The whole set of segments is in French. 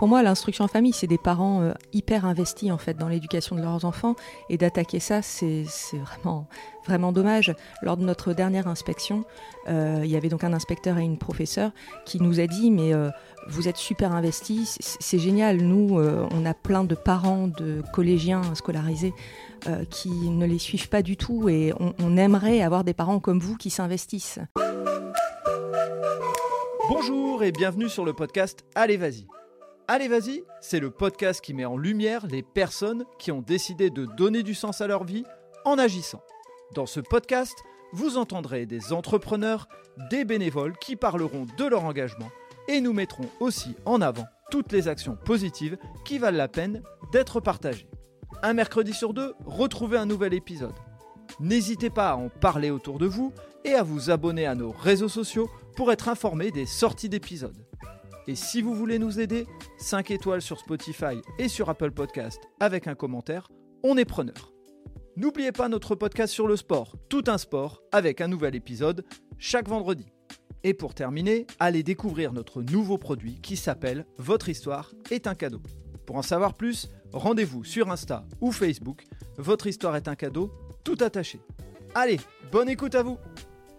Pour moi, l'instruction en famille, c'est des parents euh, hyper investis en fait dans l'éducation de leurs enfants et d'attaquer ça, c'est vraiment vraiment dommage. Lors de notre dernière inspection, euh, il y avait donc un inspecteur et une professeure qui nous a dit mais euh, vous êtes super investis, c'est génial. Nous, on a plein de parents de collégiens scolarisés qui ne les suivent pas du tout et on, on aimerait avoir des parents comme vous qui s'investissent. Bonjour et bienvenue sur le podcast Allez Vas-y. Allez Vas-y, c'est le podcast qui met en lumière les personnes qui ont décidé de donner du sens à leur vie en agissant. Dans ce podcast, vous entendrez des entrepreneurs, des bénévoles qui parleront de leur engagement et nous mettrons aussi en avant toutes les actions positives qui valent la peine d'être partagées. Un mercredi sur deux, retrouvez un nouvel épisode. N'hésitez pas à en parler autour de vous et à vous abonner à nos réseaux sociaux pour être informé des sorties d'épisodes. Et si vous voulez nous aider, 5 étoiles sur Spotify et sur Apple Podcast avec un commentaire, on est preneur. N'oubliez pas notre podcast sur le sport, tout un sport, avec un nouvel épisode chaque vendredi. Et pour terminer, allez découvrir notre nouveau produit qui s'appelle Votre histoire est un cadeau. Pour en savoir plus, rendez-vous sur Insta ou Facebook. Votre histoire est un cadeau, tout attaché. Allez, bonne écoute à vous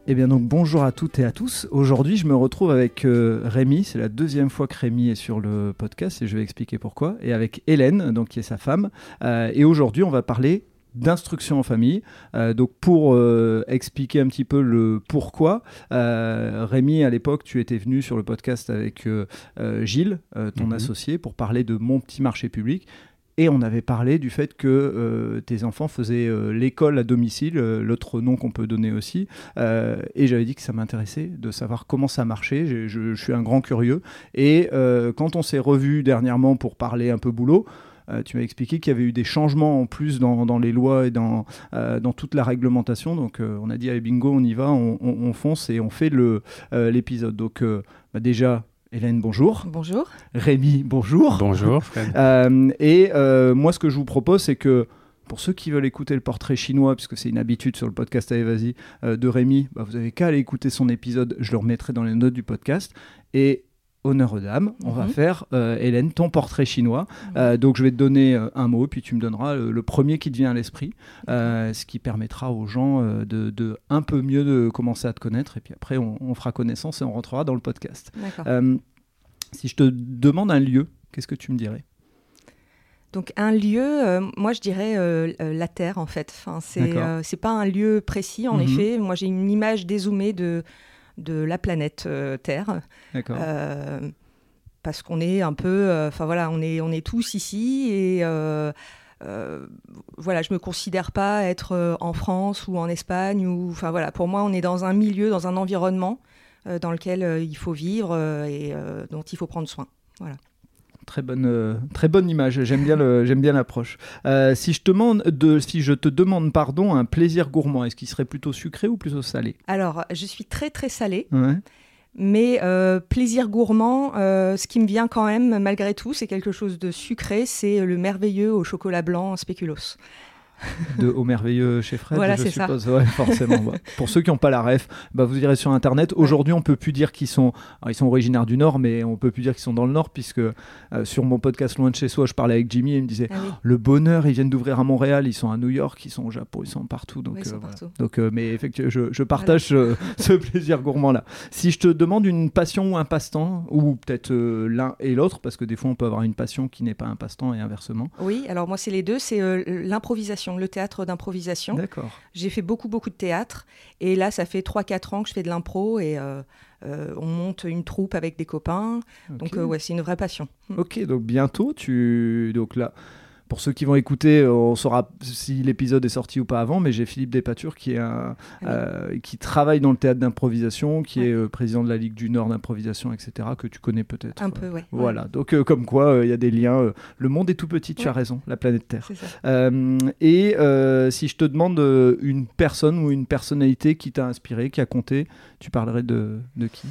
eh bien donc bonjour à toutes et à tous. Aujourd'hui je me retrouve avec euh, Rémi, c'est la deuxième fois que Rémi est sur le podcast et je vais expliquer pourquoi, et avec Hélène, donc qui est sa femme. Euh, et aujourd'hui on va parler d'instruction en famille. Euh, donc pour expliquer un petit peu le pourquoi, Rémi, à l'époque, tu étais venu sur le podcast avec Gilles, ton mhm. associé, pour parler de mon petit marché public. Et on avait parlé du fait que euh, tes enfants faisaient euh, l'école à domicile, euh, l'autre nom qu'on peut donner aussi. et j'avais dit que ça m'intéressait de savoir comment ça marchait. Je, suis un grand curieux. Et quand on s'est revu dernièrement pour parler un peu boulot, tu m'as expliqué qu'il y avait eu des changements en plus dans, les lois et dans, toute la réglementation. Donc on a dit, allez bingo, on y va, on, on, fonce et on fait l'épisode. Donc bah, déjà, Hélène, bonjour. Bonjour. Rémi, bonjour. Bonjour. Euh, et euh, moi, ce que je vous propose, c'est que pour ceux qui veulent écouter le portrait chinois, puisque c'est une habitude sur le podcast Allez Vas-y euh, de Rémi, bah, vous avez qu'à aller écouter son épisode, je le remettrai dans les notes du podcast. Et honneur aux dames, on va mhm. faire, Hélène, ton portrait chinois. Mhm. donc je vais te donner un mot, puis tu me donneras le, premier qui te vient à l'esprit, ce qui permettra aux gens de, un peu mieux de commencer à te connaître. Et puis après, on, on fera connaissance et on rentrera dans le podcast. Si je te demande un lieu, qu'est-ce que tu me dirais? Donc un lieu, euh, moi je dirais euh, euh, la Terre en fait. Enfin, c'est c'est pas un lieu précis en mhm. effet. Moi j'ai une image dézoomée de de la planète Terre. D'accord. parce qu'on est un peu, enfin voilà, on est on est tous ici et voilà, je me considère pas être en France ou en Espagne ou enfin voilà. Pour moi, on est dans un milieu, dans un environnement euh, dans lequel euh, il faut vivre euh, et dont il faut prendre soin. Voilà. Très bonne, très bonne image. J'aime bien le, j'aime bien l'approche. si je te demande de, si je te demande pardon, un plaisir gourmand, est-ce qu'il serait plutôt sucré ou plutôt salé? Alors, je suis très très salée. Mais plaisir gourmand, ce qui me vient quand même, malgré tout, c'est quelque chose de sucré, c'est le merveilleux au chocolat blanc spéculoos de Au merveilleux chez Fred, voilà, je suppose. Ça. Ouais, forcément. Pour ceux qui n'ont pas la ref, bah, vous irez sur Internet. Aujourd'hui, on peut plus dire qu'ils sont, ils sont originaires du Nord, mais on peut plus dire qu'ils sont dans le Nord, puisque euh, sur mon podcast Loin de chez soi, je parlais avec Jimmy et il me disait ah le bonheur, ils viennent d'ouvrir à Montréal, ils sont à New York, ils sont au Japon, ils sont partout. Donc, euh, donc euh, mais effectivement, je, partage ce, plaisir gourmand-là. Si je te demande une passion ou un passe-temps, ou peut-être l'un et l'autre, parce que des fois, on peut avoir une passion qui n'est pas un passe-temps et inversement. Oui, alors moi, c'est les deux, c'est l'improvisation le théâtre d'improvisation. D'accord. J'ai fait beaucoup, beaucoup de théâtre. Et là, ça fait 3-4 ans que je fais de l'impro et euh, euh, on monte une troupe avec des copains. Donc, euh, ouais, c'est une vraie passion. Ok, donc bientôt, tu. Donc là pour ceux qui vont écouter, on saura si l'épisode est sorti ou pas avant, mais j'ai Philippe Despature qui, est ah euh, qui travaille dans le théâtre d'improvisation, qui est euh, président de la Ligue du Nord d'improvisation, etc., que tu connais peut-être. Un peu, oui. Voilà, donc euh, comme quoi, il y a des liens. le monde est tout petit, tu as raison, la planète Terre. et si je te demande une personne ou une personnalité qui t'a inspiré, qui a compté, tu parlerais de, de qui?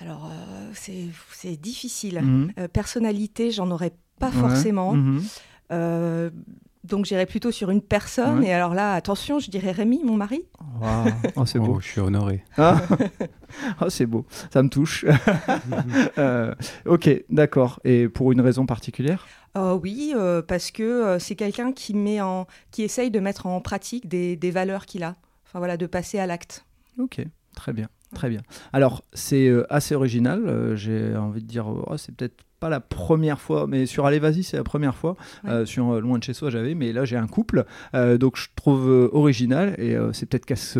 Alors, c'est difficile. Mhm. personnalité, j'en aurais pas forcément. Mhm. Euh, Donc j'irais plutôt sur une personne. Et alors là, attention, je dirais Rémi, mon mari. Oh, c'est beau. Oh, je suis honoré. Ah. oh, c'est beau. Ça me touche. Euh, ok, d'accord. Et pour une raison particulière? Euh, Oui, euh, parce que c'est quelqu'un qui, met en... qui essaye de mettre en pratique des, des valeurs qu'il a. Enfin voilà, de passer à l'acte. Ok, très bien. Très bien. Alors, c'est assez original. J'ai envie de dire, oh, c'est peut-être pas la première fois, mais sur Allez Vas-y, c'est la première fois. Euh, sur euh, Loin de chez soi, j'avais, mais là, j'ai un couple. Euh, donc, je trouve original et c'est peut-être casse.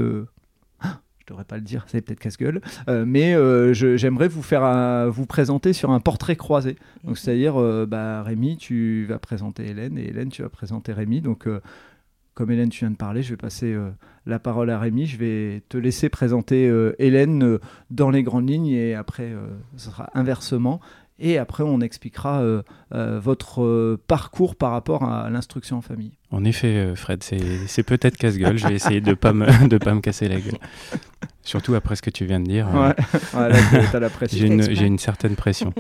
Ah, je devrais pas le dire, c'est peut-être casse-gueule, mais j'aimerais vous faire vous présenter sur un portrait croisé. Donc, mhm. c'est-à-dire, bah, Rémi, tu vas présenter Hélène et Hélène, tu vas présenter Rémi. Donc, comme Hélène, tu viens de parler, je vais passer la parole à Rémi. Je vais te laisser présenter Hélène dans les grandes lignes et après, ce sera inversement. Et après, on expliquera euh, euh, votre euh, parcours par rapport à l'instruction en famille. En effet, Fred, c'est peut-être casse-gueule. Je vais essayer de ne pas, me, pas me casser la gueule. Surtout après ce que tu viens de dire. Ouais, ouais la pression. J'ai une, certaine pression.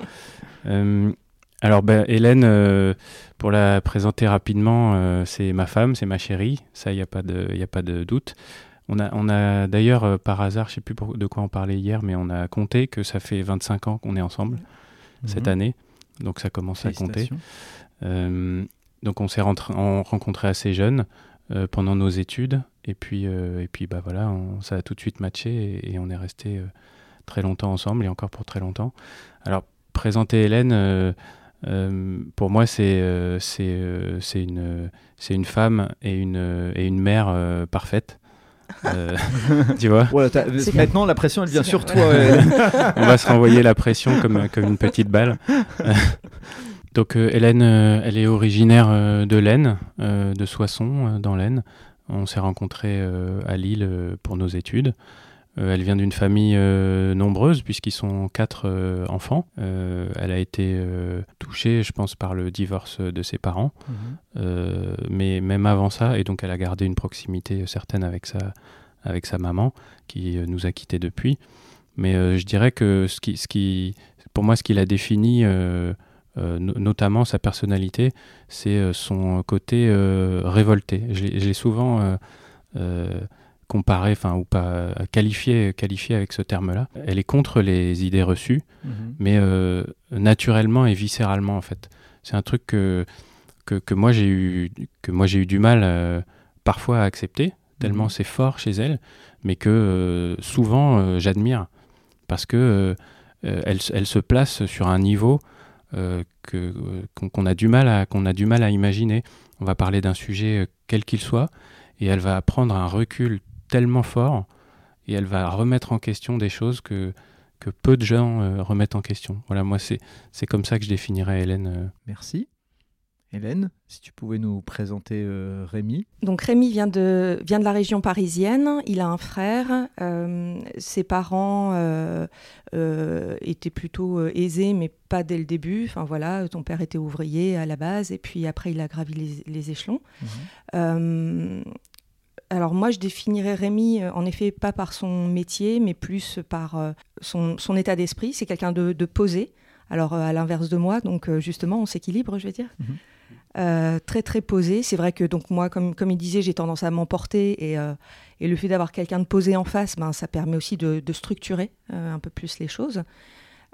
alors, ben, Hélène, pour la présenter rapidement, c'est ma femme, c'est ma chérie. Ça, il n'y a, pas de, a pas de doute. On a, on a d'ailleurs, par hasard, je ne sais plus de quoi on parlait hier, mais on a compté que ça fait 25 ans qu'on est ensemble cette mhm. année. Donc ça commence à compter. Euh, donc on s'est rencontrés assez jeunes euh, pendant nos études. Et puis, euh, et puis bah voilà, ça a tout de suite matché et, on est resté très longtemps ensemble et encore pour très longtemps. Alors présenter Hélène, pour moi c'est c'est une, une femme et une, et une mère parfaite. Euh, tu vois Maintenant, la pression, elle vient sur toi. On va se renvoyer la pression comme, comme une petite balle. Donc, euh, Hélène, euh, elle est originaire de l'Aisne, de Soissons, dans l'Aisne. On s'est rencontrés à Lille pour nos études. Euh, elle vient d'une famille euh, nombreuse puisqu'ils sont quatre euh, enfants. elle a été touchée, je pense, par le divorce de ses parents. Mhm. mais même avant ça, et donc elle a gardé une proximité certaine avec sa, avec sa maman, qui nous a quittés depuis. Mais je dirais que ce qui, ce qui, pour moi, ce qui l'a défini, notamment sa personnalité, c'est son côté révolté. Je l'ai souvent comparer, enfin, ou pas qualifier, qualifier avec ce terme-là. Elle est contre les idées reçues, mhm. mais euh, naturellement et viscéralement, en fait. C'est un truc que, que, moi j'ai eu, que moi j'ai eu du mal euh, parfois à accepter, tellement mhm. c'est fort chez elle, mais que euh, souvent j'admire, parce que elle, elle, se place sur un niveau que, qu'on, a du mal à, qu'on a du mal à imaginer. On va parler d'un sujet quel qu'il soit, et elle va prendre un recul tellement fort et elle va remettre en question des choses que, que peu de gens euh, remettent en question. Voilà, moi, c'est, c'est comme ça que je définirais Hélène. Euh. Merci. Hélène, si tu pouvais nous présenter euh, Rémi. Donc Rémi vient de, vient de la région parisienne, il a un frère, ses parents étaient plutôt aisés mais pas dès le début, enfin voilà, ton père était ouvrier à la base et puis après il a gravi les, échelons. Mhm alors moi, je définirais Rémi, euh, en effet, pas par son métier, mais plus par euh, son, état d'esprit. C'est quelqu'un de, posé. Alors euh, à l'inverse de moi, donc justement, on s'équilibre, je veux dire. Mhm. très très posé. C'est vrai que donc moi, comme, comme il disait, j'ai tendance à m'emporter et, et, le fait d'avoir quelqu'un de posé en face, ben, ça permet aussi de, structurer un peu plus les choses.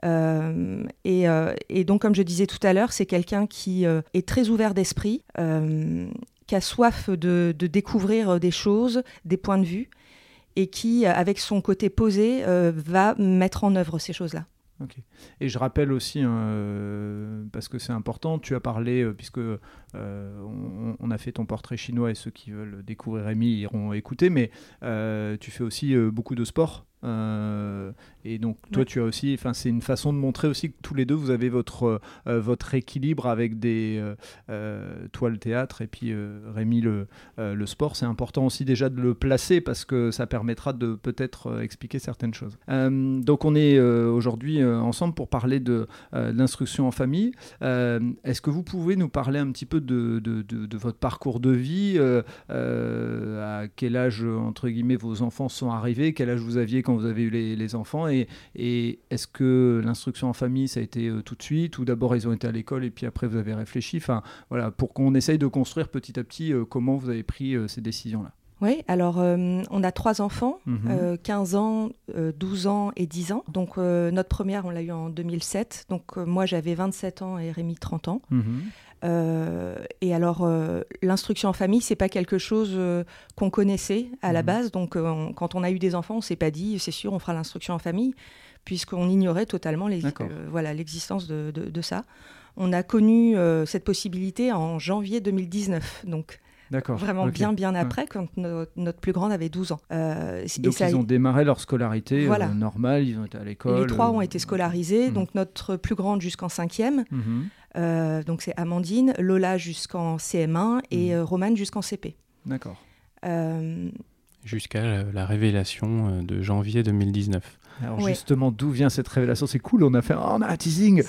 et, et, donc, comme je disais tout à l'heure, c'est quelqu'un qui est très ouvert d'esprit, qui a soif de, découvrir euh, des choses, des points de vue, et qui, avec son côté posé, euh, va mettre en œuvre ces choses-là. Et je rappelle aussi, hein, euh, parce que c'est important, tu as parlé, puisque on, a fait ton portrait chinois et ceux qui veulent découvrir Rémi iront écouter, mais tu fais aussi beaucoup de sport. Euh, et donc toi tu as aussi, enfin c'est une façon de montrer aussi que tous les deux vous avez votre euh, votre équilibre avec des euh, toi le théâtre et puis Rémi le, le sport. C'est important aussi déjà de le placer parce que ça permettra de peut-être expliquer certaines choses. donc on est aujourd'hui ensemble pour parler de l'instruction en famille. Est-ce que vous pouvez nous parler un petit peu de, votre parcours de vie À quel âge entre guillemets vos enfants sont arrivés Quel âge vous aviez quand quand vous avez eu les, enfants et, et est-ce que l'instruction en famille, ça a été tout de suite ou d'abord ils ont été à l'école et puis après vous avez réfléchi? Enfin, voilà, pour qu'on essaye de construire petit à petit comment vous avez pris ces décisions-là. Oui, alors on a trois enfants, 15 mhm. ans, 12 ans et 10 ans. Donc notre première, on l'a eu en 2007. Donc moi j'avais 27 ans et Rémi 30 ans. Mhm. Euh, et alors, euh, l'instruction en famille, c'est pas quelque chose euh, qu'on connaissait à la mhm. base. Donc, quand on a eu des enfants, on s'est pas dit, c'est sûr, on fera l'instruction en famille, puisqu'on ignorait totalement voilà l'existence de, de, ça. On a connu cette possibilité en janvier 2019. Donc, Vraiment bien, bien après, quand notre plus grande avait 12 ans. Euh, donc, ils ont démarré leur scolarité voilà. normale, ils ont été à l'école. Les trois ont été scolarisés, mhm. donc notre plus grande jusqu'en 5e. Euh, donc c'est Amandine, Lola jusqu'en CM1 et mmh. Romane jusqu'en CP. D'accord. Euh, Jusqu'à la révélation de janvier 2019. Alors justement, d'où vient cette révélation? C'est cool, on a fait, oh, on a un teasing.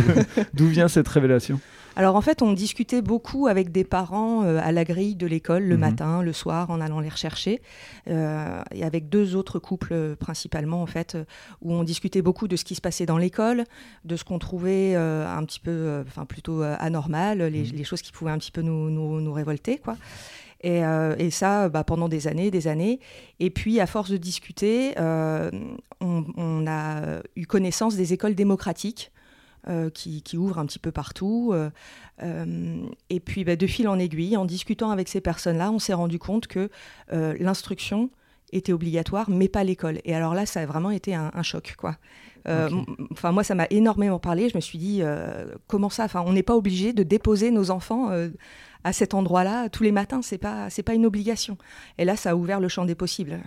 d'où vient cette révélation? Alors en fait, on discutait beaucoup avec des parents euh, à la grille de l'école le mhm. matin, le soir, en allant les rechercher, euh, et avec deux autres couples euh, principalement en fait, où on discutait beaucoup de ce qui se passait dans l'école, de ce qu'on trouvait un petit peu, enfin plutôt anormal, mhm. les, choses qui pouvaient un petit peu nous, nous, révolter, quoi. Et, et, ça, bah, pendant des années, des années. Et puis, à force de discuter, on, on, a eu connaissance des écoles démocratiques euh, qui, qui, ouvre un petit peu partout. Euh, euh, et puis, bah, de fil en aiguille, en discutant avec ces personnes-là, on s'est rendu compte que l'instruction était obligatoire, mais pas l'école. Et alors là, ça a vraiment été un, choc, quoi. Enfin, moi, ça m'a énormément parlé. Je me suis dit, comment ça? Enfin, on n'est pas obligé de déposer nos enfants à cet endroit-là tous les matins. C'est pas c'est pas une obligation. Et là, ça a ouvert le champ des possibles.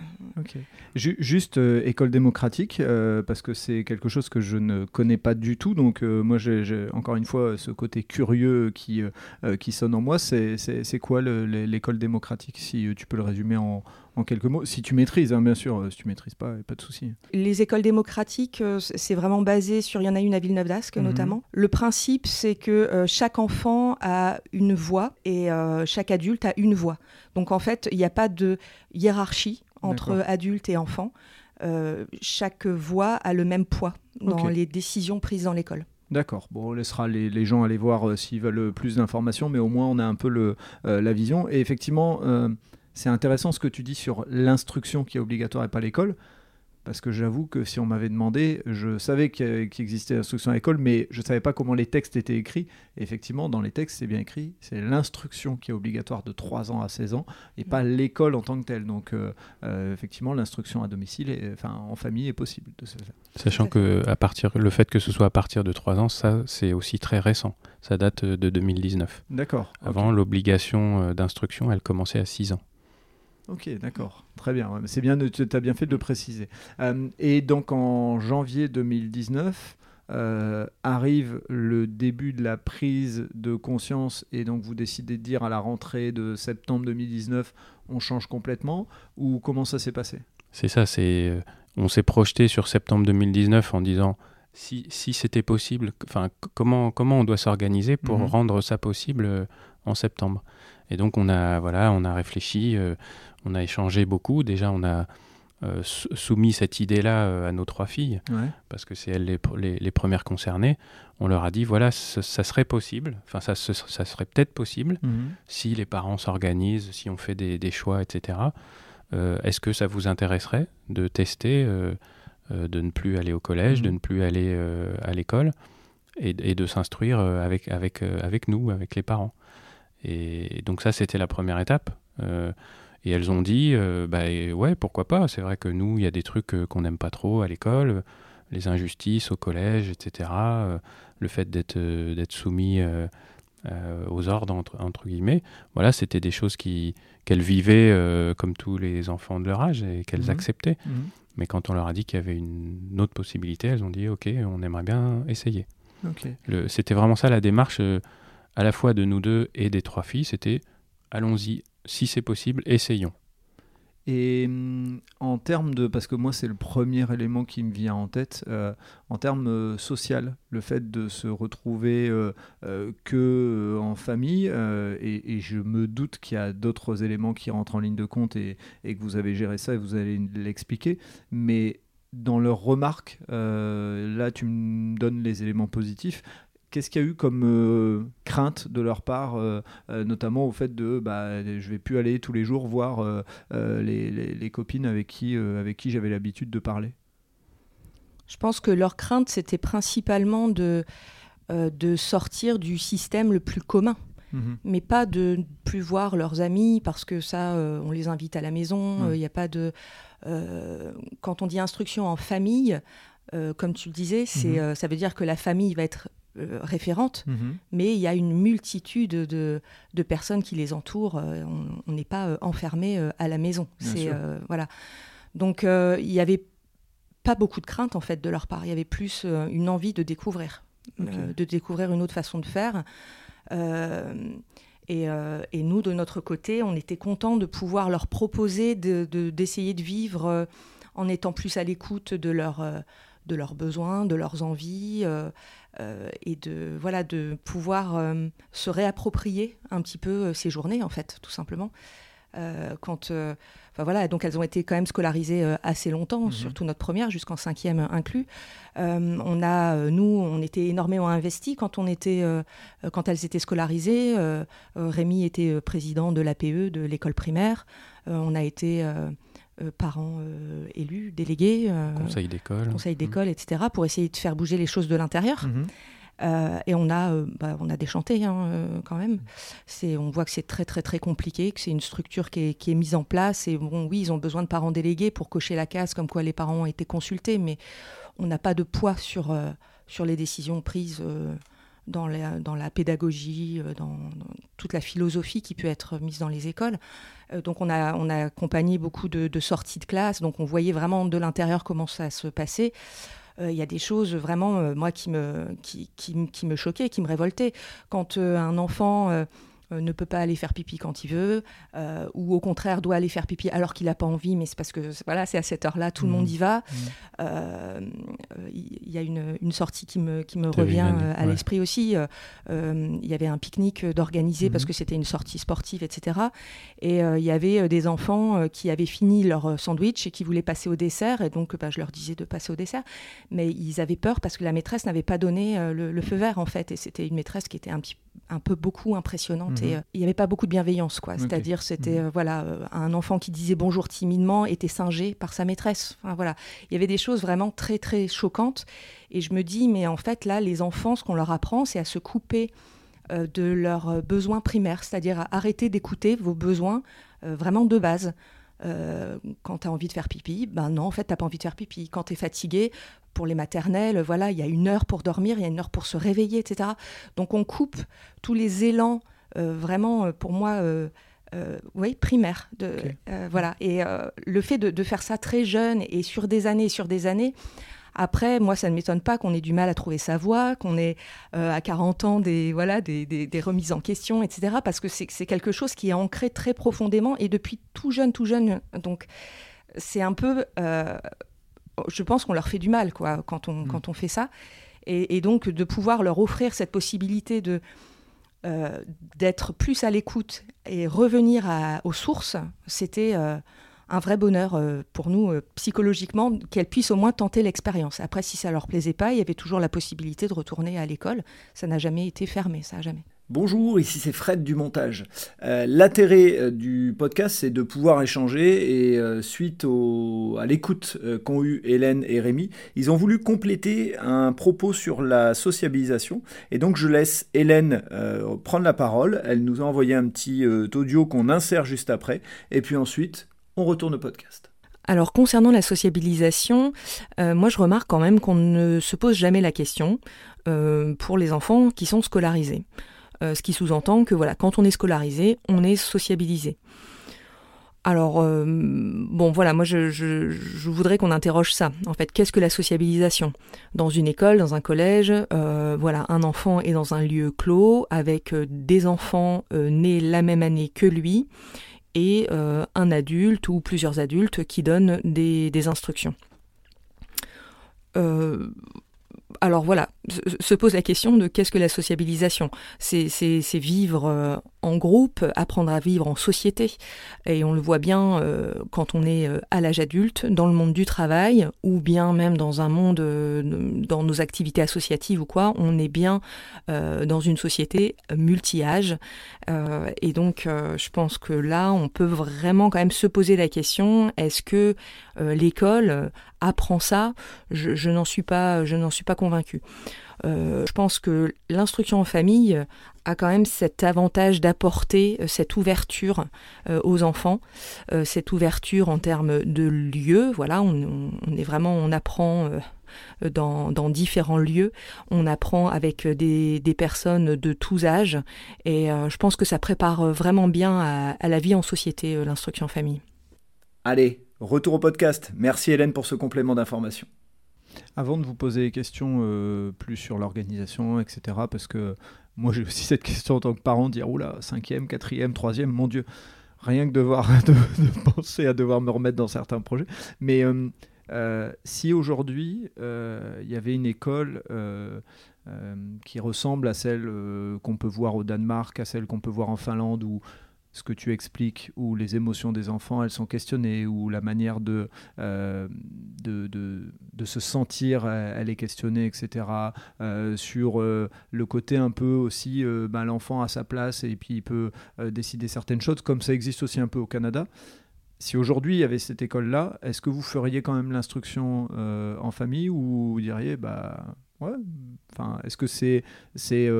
Juste euh, école démocratique euh, parce que c'est quelque chose que je ne connais pas du tout. Donc euh, moi, j'ai encore une fois ce côté curieux qui qui sonne en moi. C'est quoi l'école démocratique Si tu peux le résumer en en quelques mots, si tu maîtrises, hein, bien sûr, euh, si tu maîtrises pas, pas de souci. Les écoles démocratiques, euh, c'est vraiment basé sur, il y en a une à Villeneuve-d'Ascq mhm. notamment. Le principe, c'est que euh, chaque enfant a une voix et chaque adulte a une voix. Donc en fait, il n'y a pas de hiérarchie entre adultes et enfants. chaque voix a le même poids dans les décisions prises dans l'école. D'accord. Bon, on laissera les, gens aller voir s'ils veulent plus d'informations, mais au moins on a un peu le, la vision. Et effectivement, c'est intéressant ce que tu dis sur l'instruction qui est obligatoire et pas l'école. Parce que j'avoue que si on m'avait demandé, je savais qu'il existait l'instruction à l'école, mais je ne savais pas comment les textes étaient écrits. effectivement, dans les textes, c'est bien écrit, c'est l'instruction qui est obligatoire de 3 ans à 16 ans, et pas l'école en tant que telle. Donc, euh, euh, effectivement, l'instruction à domicile, et, enfin, en famille, est possible de se faire. Sachant que à partir, le fait que ce soit à partir de 3 ans, ça, c'est aussi très récent. Ça date de 2019. D'accord. Avant, l'obligation euh, d'instruction, elle commençait à 6 ans. Ok, d'accord. Très bien. C'est bien, tu as bien fait de le préciser. Euh, et donc en janvier 2019, euh, arrive le début de la prise de conscience et donc vous décidez de dire à la rentrée de septembre 2019, on change complètement ou comment ça s'est passé? C'est ça, c'est euh, on s'est projeté sur septembre 2019 en disant si, si c'était possible, enfin comment comment on doit s'organiser pour mhm. rendre ça possible en septembre? Et donc on a voilà, on a réfléchi, on a échangé beaucoup. Déjà, on a euh, soumis cette idée-là euh, à nos trois filles, parce que c'est elles les, premières concernées. On leur a dit, voilà, ça, serait possible, enfin, ça, ça serait peut-être possible, mhm. si les parents s'organisent, si on fait des, choix, etc. Euh, est-ce que ça vous intéresserait de tester, de ne plus aller au collège, de mhm. ne plus aller à l'école, et, de s'instruire avec, avec, avec nous, avec les parents? Et donc ça, c'était la première étape. Et elles ont dit, euh, bah ouais, pourquoi pas. C'est vrai que nous, il y a des trucs euh, qu'on n'aime pas trop à l'école, les injustices au collège, etc. Euh, le fait d'être d'être soumis aux ordres entre, guillemets. Voilà, c'était des choses qu'elles vivaient comme tous les enfants de leur âge et qu'elles mhm. acceptaient. Mhm. Mais quand on leur a dit qu'il y avait une, autre possibilité, elles ont dit ok, on aimerait bien essayer. C'était vraiment ça la démarche à la fois de nous deux et des trois filles. C'était allons-y, si c'est possible, essayons. Et hum, en termes de, parce que moi c'est le premier élément qui me vient en tête, euh, en termes euh, social, le fait de se retrouver euh, que en famille, et, je me doute qu'il y a d'autres éléments qui rentrent en ligne de compte et, et, que vous avez géré ça et vous allez l'expliquer, mais dans leurs remarques, là tu me donnes les éléments positifs, Qu'est-ce qu'il y a eu comme euh, crainte de leur part, euh, euh, notamment au fait de bah, je vais plus aller tous les jours voir les, copines avec qui, avec qui j'avais l'habitude de parler? Je pense que leur crainte, c'était principalement de, de sortir du système le plus commun. Mhm. Mais pas de ne plus voir leurs amis parce que ça, on les invite à la maison. Il n'y a pas de. quand on dit instruction en famille, comme tu le disais, c'est, mhm. ça veut dire que la famille va être euh, référente, mhm. mais il y a une multitude de, de personnes qui les entourent. Euh, on n'est pas euh, enfermé à la maison. C'est voilà. Donc il n'y avait pas beaucoup de crainte en fait de leur part. Il y avait plus une envie de découvrir, de découvrir une autre façon de faire. Et, et, nous, de notre côté, on était contents de pouvoir leur proposer d'essayer de, de, vivre en étant plus à l'écoute de, leur, de leurs besoins, de leurs envies, euh, et de voilà de pouvoir euh, se réapproprier un petit peu euh, ces journées en fait tout simplement. Quand enfin voilà donc elles ont été quand même scolarisées assez longtemps mhm. surtout notre première jusqu'en cinquième inclus. On a nous on était énormément investis quand on était quand elles étaient scolarisées. Rémi était président de l'APE de l'école primaire. On a été euh, parents euh, élus, délégués, euh, conseil d'école, conseil mmh. d'école, etc., pour essayer de faire bouger les choses de l'intérieur. Mmh. et on a, bah, on a déchanté hein, quand même. C'est, on voit que c'est très très très compliqué, que c'est une structure qui est, qui est, mise en place. Et bon, oui, ils ont besoin de parents délégués pour cocher la case, comme quoi les parents ont été consultés, mais on n'a pas de poids sur sur les décisions prises dans la, dans la pédagogie, euh, dans, toute la philosophie qui peut être mise dans les écoles. Euh, donc on a, on a accompagné beaucoup de, sorties de classe, donc on voyait vraiment de l'intérieur comment ça se passait. Euh, il y a des choses vraiment, moi, qui me, qui, qui, qui, me choquaient, qui me révoltaient. Quand un enfant ne peut pas aller faire pipi quand il veut, euh, ou au contraire doit aller faire pipi alors qu'il n'a pas envie, mais c'est parce que voilà, c'est à cette heure-là, tout le monde mmh. y va. Mmh. Euh, il y a une, une, sortie qui me, qui me revient à l'esprit aussi. Il y avait un pique-nique d'organiser parce mmh. que c'était une sortie sportive, etc. Et il y avait des enfants qui avaient fini leur sandwich et qui voulaient passer au dessert, et donc bah, je leur disais de passer au dessert, mais ils avaient peur parce que la maîtresse n'avait pas donné le, le, feu vert en fait, et c'était une maîtresse qui était un petit un peu beaucoup impressionnante et mhm. euh, il n'y avait pas beaucoup de bienveillance quoi. C'est-à-dire c'était mhm. euh, voilà euh, un enfant qui disait bonjour timidement était singé par sa maîtresse. Enfin voilà. Il y avait des choses vraiment très très choquantes. Et je me dis mais en fait là les enfants ce qu'on leur apprend c'est à se couper de leurs besoins primaires c'est-à-dire à arrêter d'écouter vos besoins vraiment de base euh, quand tu as envie de faire pipi, ben non, en fait, tu n'as pas envie de faire pipi. Quand tu es fatigué, pour les maternelles, voilà, il y a une heure pour dormir, il y a une heure pour se réveiller, etc. Donc on coupe tous les élans, euh, vraiment, euh, pour moi, oui, primaires. De, voilà. Et le fait de, de, faire ça très jeune et sur des années, sur des années, après, moi, ça ne m'étonne pas qu'on ait du mal à trouver sa voix, qu'on ait euh, à 40 ans des, voilà, des, des, remises en question, etc. Parce que c'est quelque chose qui est ancré très profondément et depuis tout jeune, tout jeune. Donc, c'est un peu. Euh, je pense qu'on leur fait du mal quoi, quand, on, mmh. quand on fait ça. Et, donc, de pouvoir leur offrir cette possibilité de. Euh, d'être plus à l'écoute et revenir à, aux sources, c'était un vrai bonheur euh, pour nous euh, psychologiquement qu'elles puissent au moins tenter l'expérience. Après, si ça leur plaisait pas, il y avait toujours la possibilité de retourner à l'école. Ça n'a jamais été fermé, ça jamais. Bonjour, ici c'est Fred du montage. Euh, l'intérêt du podcast, c'est de pouvoir échanger et suite à l'écoute qu'ont eu Hélène et Rémi, ils ont voulu compléter un propos sur la sociabilisation. Et donc je laisse Hélène prendre la parole. Elle nous a envoyé un petit audio qu'on insère juste après. Et puis ensuite, on retourne au podcast. Alors concernant la sociabilisation, euh, moi je remarque quand même qu'on ne se pose jamais la question euh, pour les enfants qui sont scolarisés. Euh, ce qui sous-entend que voilà, quand on est scolarisé, on est sociabilisé. Alors bon voilà, moi je, je voudrais qu'on interroge ça. En fait, qu'est-ce que la sociabilisation? Dans une école, dans un collège, voilà, un enfant est dans un lieu clos avec des enfants nés la même année que lui et un adulte ou plusieurs adultes qui donnent des, des instructions alors voilà, se pose la question de qu'est-ce que la sociabilisation? C'est vivre euh, en groupe, apprendre à vivre en société. Et on le voit bien euh, quand on est euh, à l'âge adulte, dans le monde du travail, ou bien même dans un monde, dans nos activités associatives ou quoi, on est bien dans une société multi-âge. et donc, je pense que là, on peut vraiment quand même se poser la question, est-ce que l'école apprend ça Je, n'en suis pas, je n'en suis pas convaincue. Euh, je pense que l'instruction en famille a quand même cet avantage d'apporter euh, cette ouverture euh, aux enfants, cette ouverture en termes de lieux. Voilà, on, est vraiment, on apprend. Dans, différents lieux. On apprend avec des, personnes de tous âges et je pense que ça prépare vraiment bien à, à la vie en société, l'instruction en famille. Allez, retour au podcast. Merci Hélène pour ce complément d'information. Avant de vous poser des questions euh, plus sur l'organisation, etc., parce que moi j'ai aussi cette question en tant que parent, dire oula, cinquième, quatrième, troisième, mon Dieu, rien que devoir, de, penser à devoir me remettre dans certains projets. Mais euh, euh, si aujourd'hui il y avait une école qui ressemble à celle qu'on peut voir au Danemark, à celle qu'on peut voir en Finlande, ou ce que tu expliques, où les émotions des enfants, elles sont questionnées, où la manière de, euh, de, se sentir, elle est questionnée, etc. Euh, sur euh, le côté un peu aussi, ben, l'enfant a sa place et puis il peut décider certaines choses, comme ça existe aussi un peu au Canada. Si aujourd'hui il y avait cette école-là, est-ce que vous feriez quand même l'instruction en famille ou vous diriez, bah ouais, enfin, est-ce que c'est c'est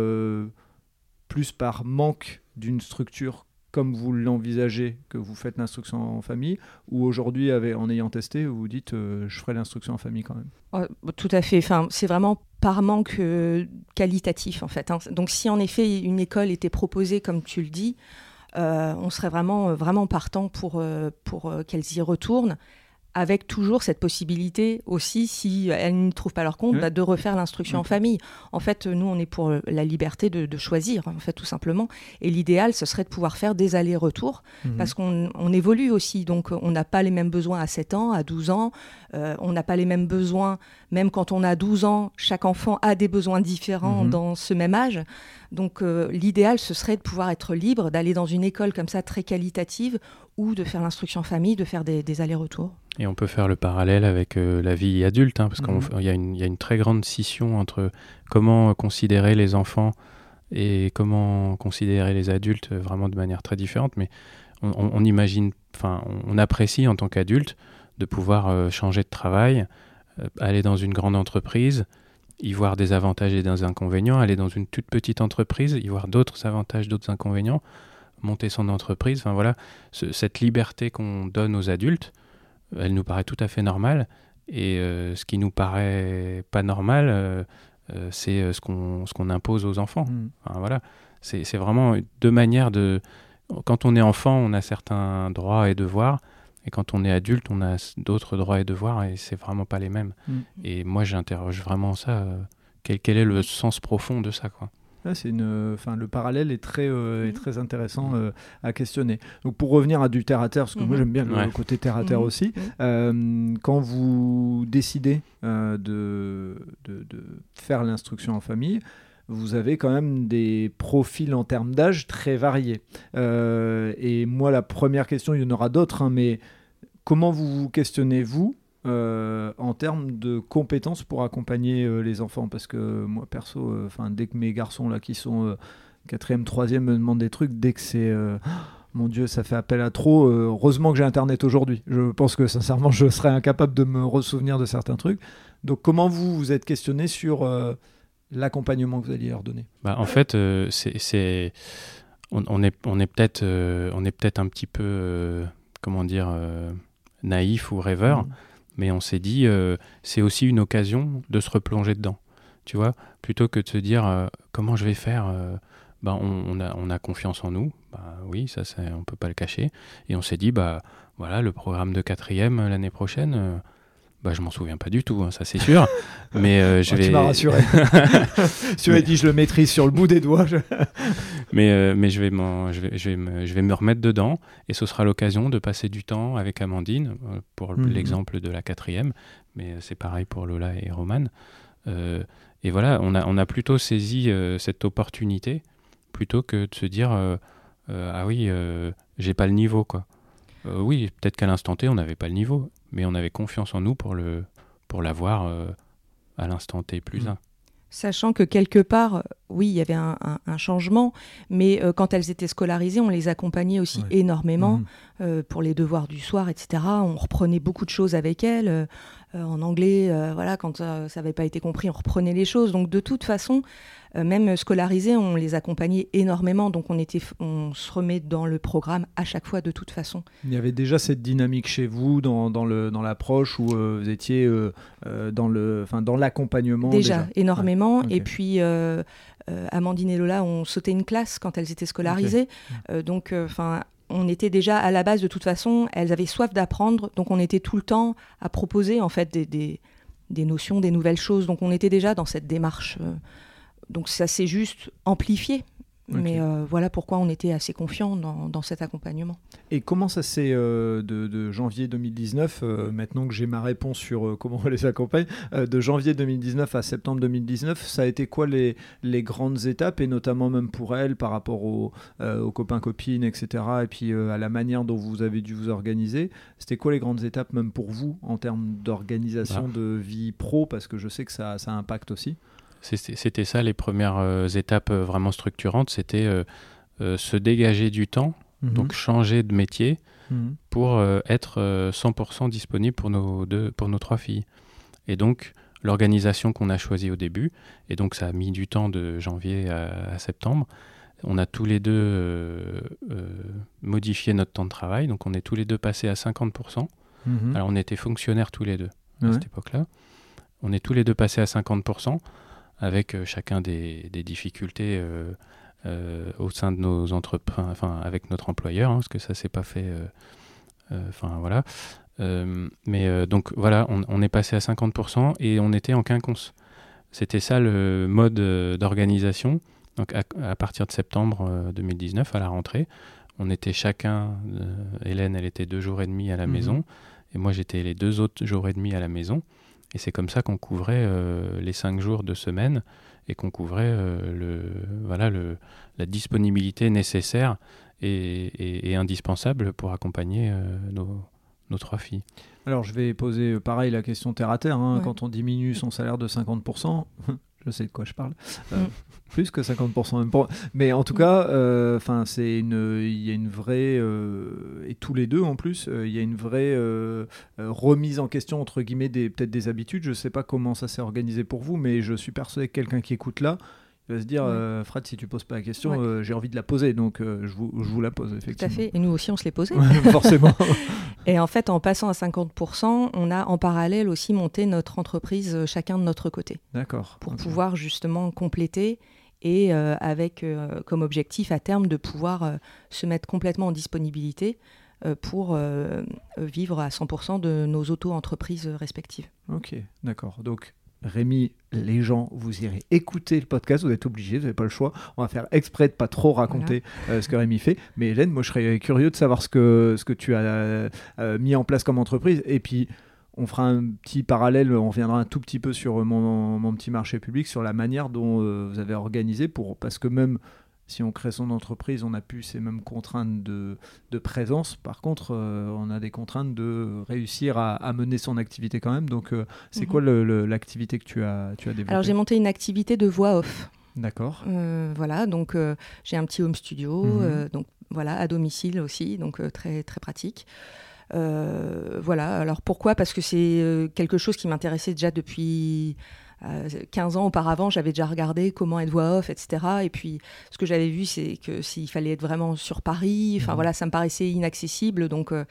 plus par manque d'une structure comme vous l'envisagez que vous faites l'instruction en famille ou aujourd'hui en ayant testé vous vous dites euh, je ferai l'instruction en famille quand même? Oh, Tout à fait. Enfin, c'est vraiment par manque euh, qualitatif en fait. Hein. Donc si en effet une école était proposée comme tu le dis, euh, on serait vraiment, vraiment partant pour, pour qu'elles y retournent avec toujours cette possibilité aussi, si elles ne trouvent pas leur compte, bah, de refaire l'instruction en famille. En fait, nous, on est pour la liberté de, choisir, en fait, tout simplement. Et l'idéal, ce serait de pouvoir faire des allers-retours, mhm. parce qu'on évolue aussi. Donc, on n'a pas les mêmes besoins à 7 ans, à 12 ans. Euh, on n'a pas les mêmes besoins, même quand on a 12 ans, chaque enfant a des besoins différents dans ce même âge. Donc, euh, l'idéal, ce serait de pouvoir être libre, d'aller dans une école comme ça, très qualitative, ou de faire l'instruction en famille, de faire des allers-retours. Et on peut faire le parallèle avec euh, la vie adulte, hein, parce qu'il mhm. y, y, a une très grande scission entre comment considérer les enfants et comment considérer les adultes euh, vraiment de manière très différente. Mais on, imagine, enfin, on, apprécie en tant qu'adulte de pouvoir euh, changer de travail, aller dans une grande entreprise, y voir des avantages et des inconvénients, aller dans une toute petite entreprise, y voir d'autres avantages, d'autres inconvénients, monter son entreprise. Enfin voilà, cette liberté qu'on donne aux adultes elle nous paraît tout à fait normale. Et euh, ce qui nous paraît pas normal, euh, euh, c'est ce qu'on ce qu'on impose aux enfants. Mm. voilà, c'est vraiment deux manières de. Quand on est enfant, on a certains droits et devoirs, et quand on est adulte, on a d'autres droits et devoirs, et c'est vraiment pas les mêmes. Mm. Et moi, j'interroge vraiment ça. Quel, quel, est le sens profond de ça, quoi c'est une, enfin, le parallèle est très, euh, est mhm. très intéressant euh, à questionner. Donc pour revenir à du terre à terre, parce que moi mhm. j'aime bien le côté terre à terre mhm. aussi, euh, quand vous décidez de, de, de, faire l'instruction en famille, vous avez quand même des profils en termes d'âge très variés. et moi, la première question, il y en aura d'autres, hein, mais comment vous vous questionnez, vous, euh, en termes de compétences pour accompagner euh, les enfants? Parce que moi, perso, euh, enfin dès que mes garçons là qui sont quatrième, troisième me demandent des trucs, dès que c'est mon Dieu, ça fait appel à trop. heureusement que j'ai Internet aujourd'hui. Je pense que sincèrement, je serais incapable de me ressouvenir de certains trucs. Donc, comment vous vous êtes questionné sur l'accompagnement que vous alliez leur donner? Bah, En fait, c'est, on, est, on est peut-être, on est peut-être un petit peu, comment dire, naïf ou rêveur. Mmh mais on s'est dit, euh, c'est aussi une occasion de se replonger dedans. Tu vois, plutôt que de se dire euh, comment je vais faire, bah, on, a, on, a, confiance en nous. Bah, oui, ça, on ne peut pas le cacher. Et on s'est dit, bah, voilà, le programme de quatrième l'année prochaine, bah, je m'en souviens pas du tout, hein, ça c'est sûr. mais je vais. Tu m'as rassuré. tu m'as dit, je le maîtrise sur le bout des doigts. mais, euh, mais je, vais je, vais, je, vais me, je vais me remettre dedans et ce sera l'occasion de passer du temps avec Amandine, euh, pour Mhm. l'exemple de la quatrième, mais euh, c'est pareil pour Lola et Roman. Euh, et voilà, on a, on a plutôt saisi euh, cette opportunité plutôt que de se dire euh, euh, Ah oui, euh, j'ai pas le niveau, quoi. Euh, oui, peut-être qu'à l'instant T, on n'avait pas le niveau, mais on avait confiance en nous pour le pour l'avoir euh, à l'instant T plus Mm. un. Sachant que quelque part, euh, oui, il y avait un, un- un changement, mais euh, quand elles étaient scolarisées, on les accompagnait aussi Ouais. énormément euh, pour les devoirs du soir, etc. On reprenait beaucoup de choses avec elles. en anglais, euh, voilà, quand euh, ça n'avait pas été compris, on reprenait les choses. Donc de toute façon, euh, même scolarisées, on les accompagnait énormément. Donc on, était, on se remet dans le programme à chaque fois de toute façon. Il y avait déjà cette dynamique chez vous dans, dans le- dans l'approche où euh, vous étiez euh, euh, dans l'accompagnement Déjà, énormément. Et puis, euh, euh, Amandine et Lola ont sauté une classe quand elles étaient scolarisées. Euh, donc, enfin. on était déjà à la base de toute façon, elles avaient soif d'apprendre, donc on était tout le temps à proposer en fait des, des, des notions, des nouvelles choses. Donc on était déjà dans cette démarche. euh, donc ça s'est juste amplifié. Mais euh, voilà pourquoi on était assez confiants dans, dans cet accompagnement. Et comment ça s'est euh, de, de janvier 2019, euh, maintenant que j'ai ma réponse sur euh, comment on les accompagne, euh, de janvier 2019 à septembre 2019, ça a été quoi les, les grandes étapes, et notamment même pour elles par rapport aux, euh, aux copains-copines, etc., et puis euh, à la manière dont vous avez dû vous organiser C'était quoi les grandes étapes même pour vous en termes d'organisation Bah. de vie pro, parce que je sais que ça, ça impacte aussi C'était ça les premières euh, étapes euh, vraiment structurantes, c'était euh, se dégager du temps, donc changer de métier Mhm. pour être euh, 100% disponible pour nos, deux, pour nos trois filles. Et donc l'organisation qu'on a choisie au début, et donc ça a mis du temps de janvier à, à septembre, on a tous les deux euh, euh, modifié notre temps de travail, donc on est tous les deux passés à 50%. Mhm. Alors on était fonctionnaires tous les deux à cette époque-là. On est tous les deux passés à 50%, avec euh, chacun des, des difficultés euh, euh, au sein de nos entreprises, enfin avec notre employeur, hein, parce que ça s'est pas fait. Enfin voilà. Mais donc voilà, on, on est passé à 50% et on était en quinconce. C'était ça le mode d'organisation. Donc à, à partir de septembre euh, 2019, à la rentrée, on était chacun, euh, Hélène, elle était deux jours et demi à la Mhm. maison, et moi j'étais les deux autres jours et demi à la maison. Et c'est comme ça qu'on couvrait euh, les cinq jours de semaine et qu'on couvrait euh, le, voilà, le, la disponibilité nécessaire et, et- et indispensable pour accompagner euh, nos, nos trois filles. Alors, je vais poser pareil la question terre à terre. hein. Ouais. Quand on diminue son salaire de 50%, je sais de quoi je parle. Euh, Mm. Plus que 50% même. Mais en tout Mm. cas, euh, enfin, c'est une, il y a une vraie euh, et tous les deux en plus, il y a une vraie remise en question entre guillemets des peut-être des habitudes. Je sais pas comment ça s'est organisé pour vous, mais je suis persuadé que quelqu'un qui écoute là. Il va se dire, Ouais. euh, Fred, si tu poses pas la question, Ouais. euh, j'ai envie de la poser, donc euh, je, vous, je vous la pose Tout à effectivement. fait. Et nous aussi, on se les posait. Ouais, Forcément. Et en fait, en passant à 50%, on a en parallèle aussi monté notre entreprise chacun de notre côté D'accord. pour pouvoir justement compléter et avec comme objectif à terme de pouvoir se mettre complètement en disponibilité pour vivre à 100% de nos auto-entreprises respectives. Ok, d'accord. Donc, Rémi, les gens, vous irez écouter le podcast, vous êtes obligés, vous n'avez pas le choix. On va faire exprès de pas trop raconter euh, ce que Rémi fait. Mais Hélène, moi, je serais curieux de savoir ce que, ce que tu as euh, euh, mis en place comme entreprise. Et puis, on fera un petit parallèle, on reviendra un tout petit peu sur mon, mon petit marché public, sur la manière dont euh, vous avez organisé, pour, parce que même si on crée son entreprise, on a plus ces mêmes contraintes de, de présence. Par contre, euh, on a des contraintes de réussir à, à mener son activité quand même. Donc, euh, c'est Mhm. quoi l'activité que tu as, tu as développée? Alors j'ai monté une activité de voix off. D'accord. Euh, voilà, donc j'ai un petit home studio, Mhm. donc voilà, à domicile aussi, donc très très pratique. Voilà, alors pourquoi? Parce que c'est quelque chose qui m'intéressait déjà depuis 15 ans auparavant. J'avais déjà regardé comment être voix off, etc. Et puis ce que j'avais vu, c'est que s'il fallait être vraiment sur Paris, enfin Mhm. voilà, ça me paraissait inaccessible. Donc euh,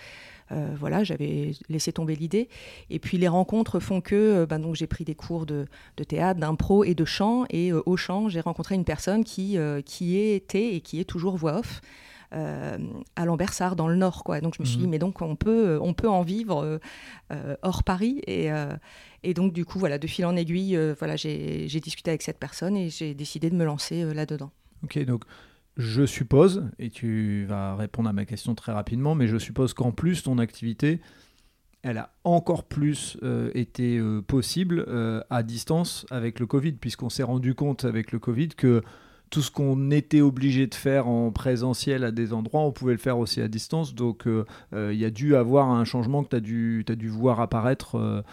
euh, voilà, j'avais laissé tomber l'idée. Et puis les rencontres font que euh, ben, donc j'ai pris des cours de, de théâtre, d'impro et de chant. Et euh, au chant, j'ai rencontré une personne qui, euh, qui était et qui est toujours voix off. Euh, à Lambersart dans le Nord quoi. Donc je me suis Mhm. dit mais donc on peut on peut en vivre euh, euh, hors Paris. Et euh, et donc du coup voilà de fil en aiguille euh, voilà j'ai discuté avec cette personne et j'ai décidé de me lancer euh, là dedans Ok, donc je suppose, et tu vas répondre à ma question très rapidement, mais je suppose qu'en plus, ton activité, elle a encore plus euh, été euh, possible euh, à distance avec le Covid, puisqu'on s'est rendu compte avec le Covid que tout ce qu'on était obligé de faire en présentiel à des endroits, on pouvait le faire aussi à distance. Donc il y a dû avoir un changement que tu as, dû, as dû voir apparaître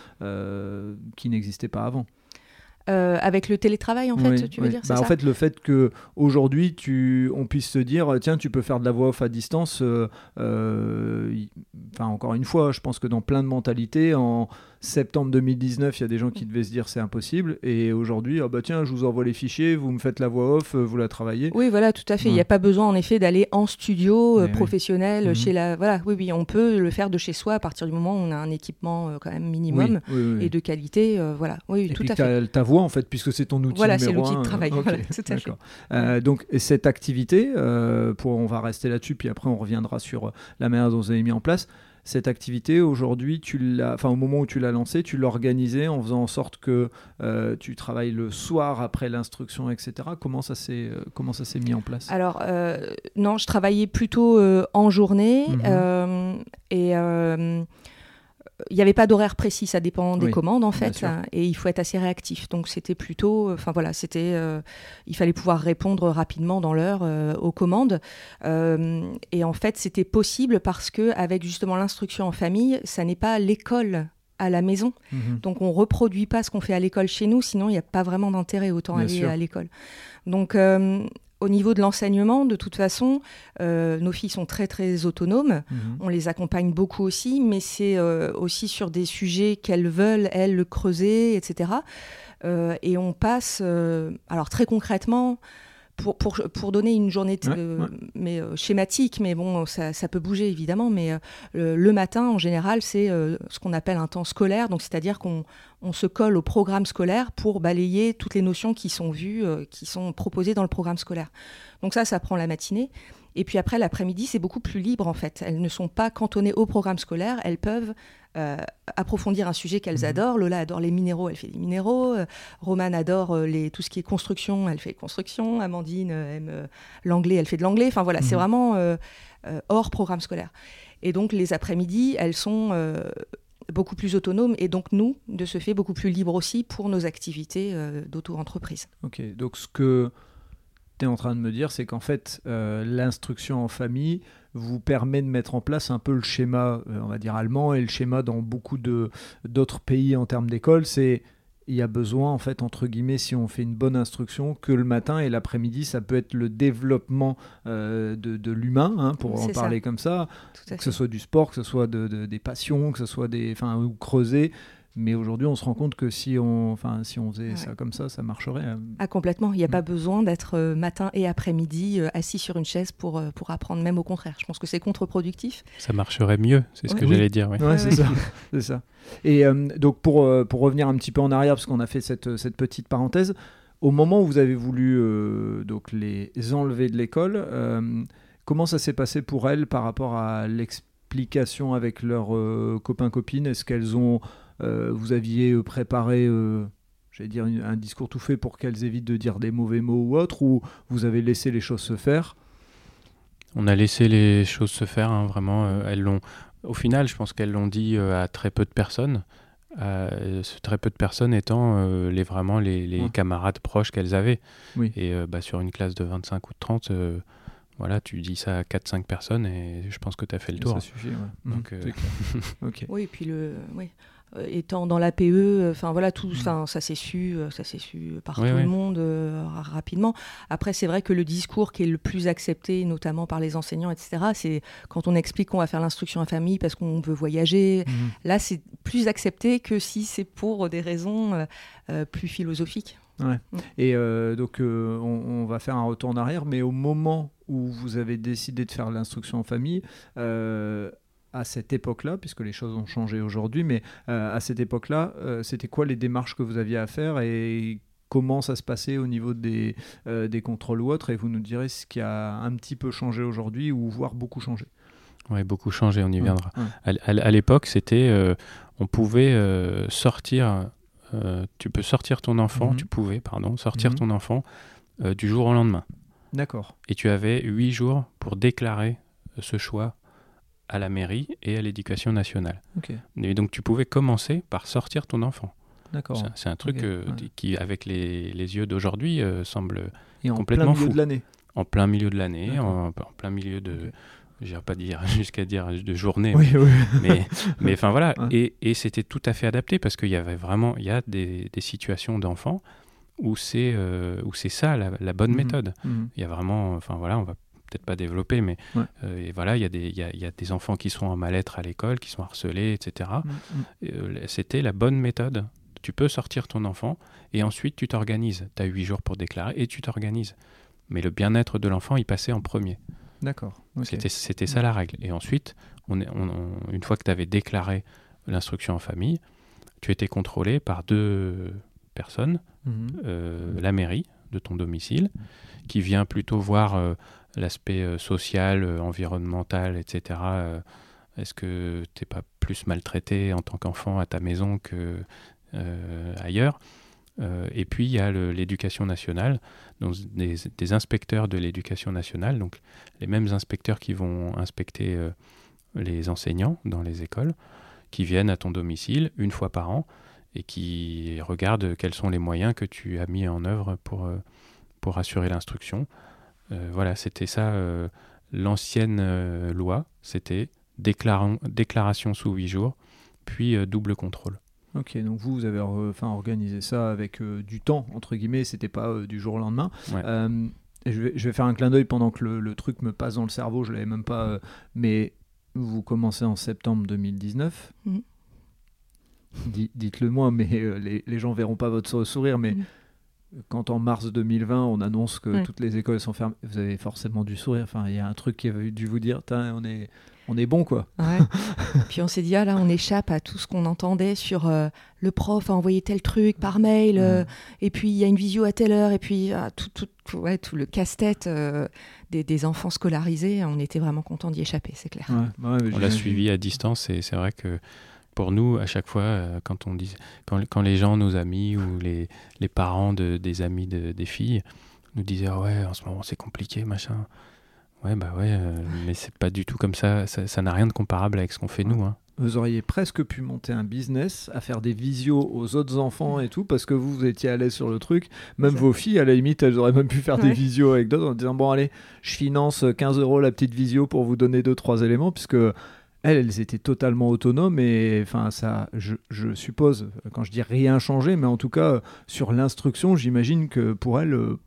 qui n'existait pas avant. Euh, avec le télétravail, en fait, tu veux dire bah, En fait, le fait que aujourd'hui, tu, on puisse se dire, tiens, tu peux faire de la voix off à distance. Euh, euh, enfin, encore une fois, je pense que dans plein de mentalités, en septembre 2019, il y a des gens qui devaient se dire c'est impossible. Et aujourd'hui, ah bah tiens, je vous envoie les fichiers, vous me faites la voix off, vous la travaillez. Oui, voilà, tout à fait. Il n'y a pas besoin, en effet, d'aller en studio professionnel mhm. chez la. Voilà, oui, oui, on peut le faire de chez soi à partir du moment où on a un équipement quand même minimum et de qualité. voilà, oui, tout à fait en fait, puisque c'est ton outil voilà, c'est l'outil de travail. Euh, donc cette activité, euh, pour, on va rester là-dessus, puis après on reviendra sur euh, la manière dont vous avez mis en place. Cette activité, aujourd'hui, tu l'as, enfin au moment où tu l'as lancée, tu l'organisais en faisant en sorte que tu travailles le soir après l'instruction, etc. Comment ça s'est, comment ça s'est mis en place? Alors non, je travaillais plutôt en journée mhm. et il n'y avait pas d'horaire précis, ça dépend des commandes en fait, et il faut être assez réactif. Donc c'était plutôt, enfin voilà, c'était, euh, il fallait pouvoir répondre rapidement dans l'heure euh, aux commandes. Euh, et en fait, c'était possible parce que avec justement l'instruction en famille, ça n'est pas l'école à la maison. Mhm. Donc on reproduit pas ce qu'on fait à l'école chez nous, sinon il n'y a pas vraiment d'intérêt autant aller à l'école. Donc au niveau de l'enseignement, de toute façon, euh, nos filles sont très très autonomes. Mhm. On les accompagne beaucoup aussi, mais c'est euh, aussi sur des sujets qu'elles veulent, elles, le creuser, etc. Euh, et on passe, alors très concrètement, pour, pour, pour, donner une journée mais schématique, mais bon, ça, ça, peut bouger évidemment. Mais le matin, en général, c'est ce qu'on appelle un temps scolaire, donc c'est-à-dire qu'on on se colle au programme scolaire pour balayer toutes les notions qui sont vues, euh, qui sont proposées dans le programme scolaire. Donc ça, ça prend la matinée. Et puis après, l'après-midi, c'est beaucoup plus libre en fait. Elles ne sont pas cantonnées au programme scolaire, elles peuvent euh, approfondir un sujet qu'elles mhm. adorent. Lola adore les minéraux, elle fait des minéraux. Euh, Romane adore les, tout ce qui est construction, elle fait construction. Amandine aime l'anglais, elle fait de l'anglais. Enfin voilà, c'est mhm. vraiment hors programme scolaire. Et donc les après-midi, elles sont beaucoup plus autonome et donc nous, de ce fait, beaucoup plus libres aussi pour nos activités euh, d'auto-entreprise. Ok, donc ce que tu es en train de me dire, c'est qu'en fait, euh, l'instruction en famille vous permet de mettre en place un peu le schéma, euh, on va dire allemand, et le schéma dans beaucoup d'autres pays en termes d'école, c'est il y a besoin, en fait, entre guillemets, si on fait une bonne instruction, que le matin et l'après-midi, ça peut être le développement euh, de, l'humain, hein, pour en parler comme ça, que ce soit du sport, que ce soit de, des passions, que ce soit des, enfin, ou creuser. Mais aujourd'hui, on se rend compte que si on, enfin, si on faisait ça comme ça, ça marcherait. Hein. Ah, complètement. Il n'y a mm. pas besoin d'être euh, matin et après-midi euh, assis sur une chaise pour, pour apprendre, même au contraire. Je pense que c'est contre-productif. Ça marcherait mieux, c'est ce que j'allais dire. Oui, c'est ça. c'est ça. Et euh, donc pour, euh, pour revenir un petit peu en arrière, parce qu'on a fait cette, cette, petite parenthèse, au moment où vous avez voulu euh, donc les enlever de l'école, comment ça s'est passé pour elles par rapport à l'explication avec leurs copains copines Est-ce qu'elles ont, vous aviez préparé j'allais dire un discours tout fait pour qu'elles évitent de dire des mauvais mots ou autre, ou vous avez laissé les choses se faire? On a laissé les choses se faire, hein, vraiment. elles l'ont. Au final, je pense qu'elles l'ont dit euh, à très peu de personnes. Euh, très peu de personnes étant euh, les, vraiment les, camarades proches qu'elles avaient. Et bah, sur une classe de 25 ou de 30, voilà, tu dis ça à 4-5 personnes et je pense que tu as fait le tour. Ça suffit, ouais. Donc, Oui, et puis le, oui. Euh, étant dans l'APE, euh, enfin voilà, tout, mm. ça s'est su, euh, ça s'est su par tout le monde rapidement. Après, c'est vrai que le discours qui est le plus accepté, notamment par les enseignants, etc., c'est quand on explique qu'on va faire l'instruction en famille parce qu'on veut voyager. Mm-hmm. Là, c'est plus accepté que si c'est pour des raisons plus philosophiques. Ouais. Mm. Et donc, on, va faire un retour en arrière, mais au moment où vous avez décidé de faire l'instruction en famille, à cette époque-là, puisque les choses ont changé aujourd'hui, mais euh, à cette époque-là, euh, c'était quoi les démarches que vous aviez à faire et comment ça se passait au niveau des, euh, des contrôles ou autres? Et vous nous direz ce qui a un petit peu changé aujourd'hui ou voire beaucoup changé. Oui, beaucoup changé, on y viendra. À, l'époque, c'était, on pouvait sortir, tu peux sortir ton enfant, mhm. tu pouvais, pardon, sortir ton enfant du jour au lendemain. D'accord. Et tu avais huit jours pour déclarer ce choix à la mairie et à l'éducation nationale. Ok. Et donc tu pouvais commencer par sortir ton enfant. D'accord. C'est- un truc Ok, euh, ouais. qui, avec les, les yeux d'aujourd'hui, euh, semble Et en complètement plein milieu fou. de l'année. en plein milieu de l'année, en, en plein milieu de, Ok. j'irai pas dire jusqu'à dire de journée, Oui, oui. mais mais enfin voilà, Ouais. et, et c'était tout à fait adapté parce qu'il y avait vraiment, il y a des, des situations d'enfants où c'est euh, où c'est ça la, la bonne Mhm. méthode. Mhm. Il y a vraiment, enfin voilà, on va peut-être pas développer, mais Ouais. euh, et voilà, il y a des il y a, il y a des enfants qui sont en mal-être à l'école, qui sont harcelés, etc. Mhm. Et, euh, C'était la bonne méthode. Tu peux sortir ton enfant et ensuite tu t'organises. Tu as huit jours pour déclarer et tu t'organises. Mais le bien-être de l'enfant, il passait en premier. D'accord. C'était, ça la règle. Et ensuite, on est, on- on- une fois que tu avais déclaré l'instruction en famille, tu étais contrôlé par deux personnes, Mhm. euh, la mairie de ton domicile, qui vient plutôt voir euh, l'aspect euh, social, euh, environnemental, etc. Euh, est-ce que tu n'es pas plus maltraité en tant qu'enfant à ta maison que ailleurs? Euh, Et puis, il y a l'éducation nationale, donc des, inspecteurs de l'éducation nationale, donc les mêmes inspecteurs qui vont inspecter les enseignants dans les écoles, qui viennent à ton domicile une fois par an et qui regardent quels sont les moyens que tu as mis en œuvre pour, pour assurer l'instruction. Euh, voilà, c'était ça, euh, l'ancienne euh, loi, c'était déclaration sous huit jours, puis euh, double contrôle. Ok, donc vous, vous avez enfin, organisé ça avec euh, du temps, entre guillemets, c'était pas euh, du jour au lendemain. Ouais. Euh, je, vais, je vais faire un clin d'œil pendant que le, le truc me passe dans le cerveau, je l'avais même pas. euh, mais vous commencez en septembre 2019. Mhm. Di- Dites-le moi, mais euh, les, les gens verront pas votre sou- sourire. Mais Mhm. Quand en mars 2020, on annonce que Ouais. toutes les écoles sont fermées, vous avez forcément dû sourire. Enfin, il y a un truc qui a dû vous dire, on est, on est bon, quoi. Ouais. Puis on s'est dit, ah là, on échappe à tout ce qu'on entendait sur euh, le prof a envoyé tel truc par mail, euh, et puis il y a une visio à telle heure, et puis ah, tout, tout, tout- ouais, tout le casse-tête euh, des, des enfants scolarisés. On était vraiment content d'y échapper, c'est clair. Ouais, ouais, mais On l'a suivi à distance et c'est vrai que pour nous, à chaque fois, euh, quand, on dit, quand, quand les gens, nos amis ou les, les parents de, des amis de- des filles nous disaient Ah ouais, en ce moment c'est compliqué, machin. Ouais, bah ouais, euh, mais c'est pas du tout comme ça. Ça n'a rien de comparable avec ce qu'on fait Ouais. nous. hein. Vous auriez presque pu monter un business, à faire des visios aux autres enfants et tout, parce que vous, vous étiez à l'aise sur le truc. Même vos filles, à la limite, elles auraient même pu faire des visios avec d'autres en disant Bon, allez, je finance 15 euros la petite visio pour vous donner deux, trois éléments, puisque elles, elles étaient totalement autonomes et enfin, ça, je, je suppose, quand je dis rien changé, mais en tout cas, sur l'instruction, j'imagine que pour elles, euh,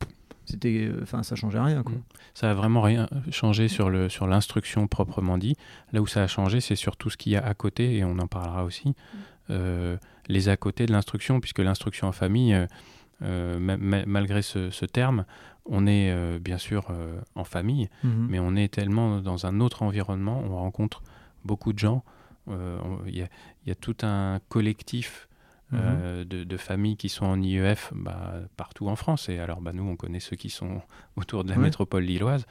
c'était, enfin, ça changeait rien, quoi. Mm. Ça a vraiment rien changé sur le sur l'instruction proprement dit. Là où ça a changé, c'est sur tout ce qu'il y a à côté et on en parlera aussi. Euh, les à côté de l'instruction, puisque l'instruction en famille, euh, ma- ma- malgré ce, ce terme, on est euh, bien sûr euh, en famille, Mhm. mais on est tellement dans un autre environnement, on rencontre beaucoup de gens. euh, Il y, a- il y a tout un collectif Mhm. euh, de, de familles qui sont en IEF bah, partout en France. Et alors, bah, nous, on connaît ceux qui sont autour de la métropole lilloise.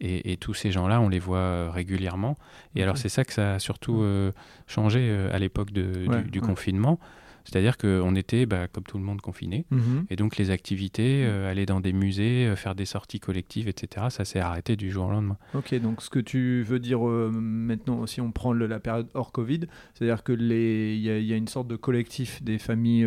Et, et tous ces gens-là, on les voit euh, régulièrement. Et alors, c'est ça que ça a surtout euh, changé euh, à l'époque Ouais, du, du ouais. confinement. C'est-à-dire qu'on était, bah, comme tout le monde, confiné. Mhm. Et donc, les activités, euh, aller dans des musées, euh, faire des sorties collectives, etc., ça s'est arrêté du jour au lendemain. Ok, donc ce que tu veux dire euh, maintenant, si on prend le- la période hors Covid, c'est-à-dire que les, il y, a- y a une sorte de collectif des familles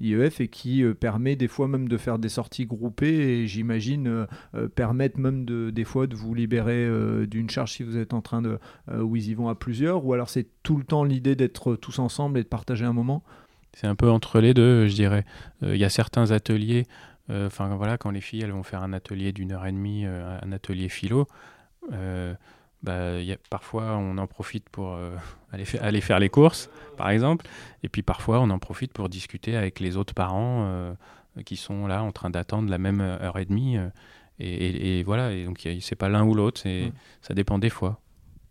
IEF et qui permet des fois même de faire des sorties groupées et j'imagine permettre même de, des fois de vous libérer d'une charge si vous êtes en train de où ils y vont à plusieurs ou alors c'est tout le temps l'idée d'être tous ensemble et de partager un moment? C'est un peu entre les deux, je dirais. Euh, Il y a certains ateliers, euh, enfin voilà, quand les filles elles vont faire un atelier d'une heure et demie, euh, un atelier philo, euh, bah, il y a, parfois on en profite pour euh, aller, fa- aller faire les courses, par exemple, et puis parfois on en profite pour discuter avec les autres parents euh, qui sont là en train d'attendre la même heure et demie. euh, et, et- et voilà, et donc c'est pas l'un ou l'autre, Ouais. ça dépend des fois.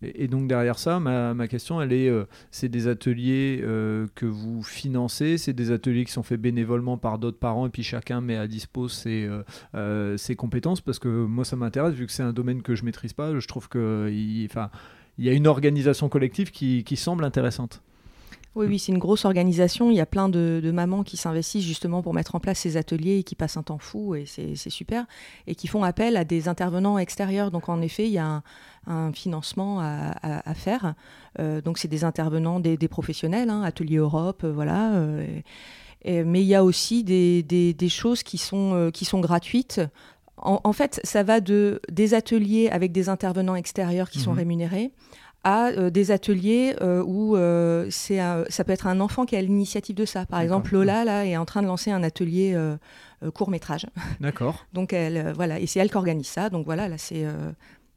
Et, donc derrière ça, ma, question, elle est, euh, c'est des ateliers euh, que vous financez, c'est des ateliers qui sont faits bénévolement par d'autres parents et puis chacun met à dispo ses, euh, compétences parce que moi ça m'intéresse vu que c'est un domaine que je maîtrise pas, je trouve que y a une organisation collective qui semble intéressante. Oui, oui, c'est une grosse organisation. Il y a plein de, mamans qui s'investissent justement pour mettre en place ces ateliers et qui passent un temps fou, et c'est super, et qui font appel à des intervenants extérieurs. Donc en effet, il y a un, financement à, faire. Euh, donc c'est des intervenants, des, professionnels, hein, Atelier Europe, euh, voilà. Euh, mais il y a aussi des, choses qui sont, qui sont gratuites. En, fait, ça va de, des ateliers avec des intervenants extérieurs qui sont mhm. rémunérés à euh, des ateliers euh, où euh, c'est ça peut être un enfant qui a l'initiative de ça. Par exemple, Lola là est en train de lancer un atelier court métrage. D'accord. Donc elle voilà et c'est elle qui organise ça. Donc voilà là c'est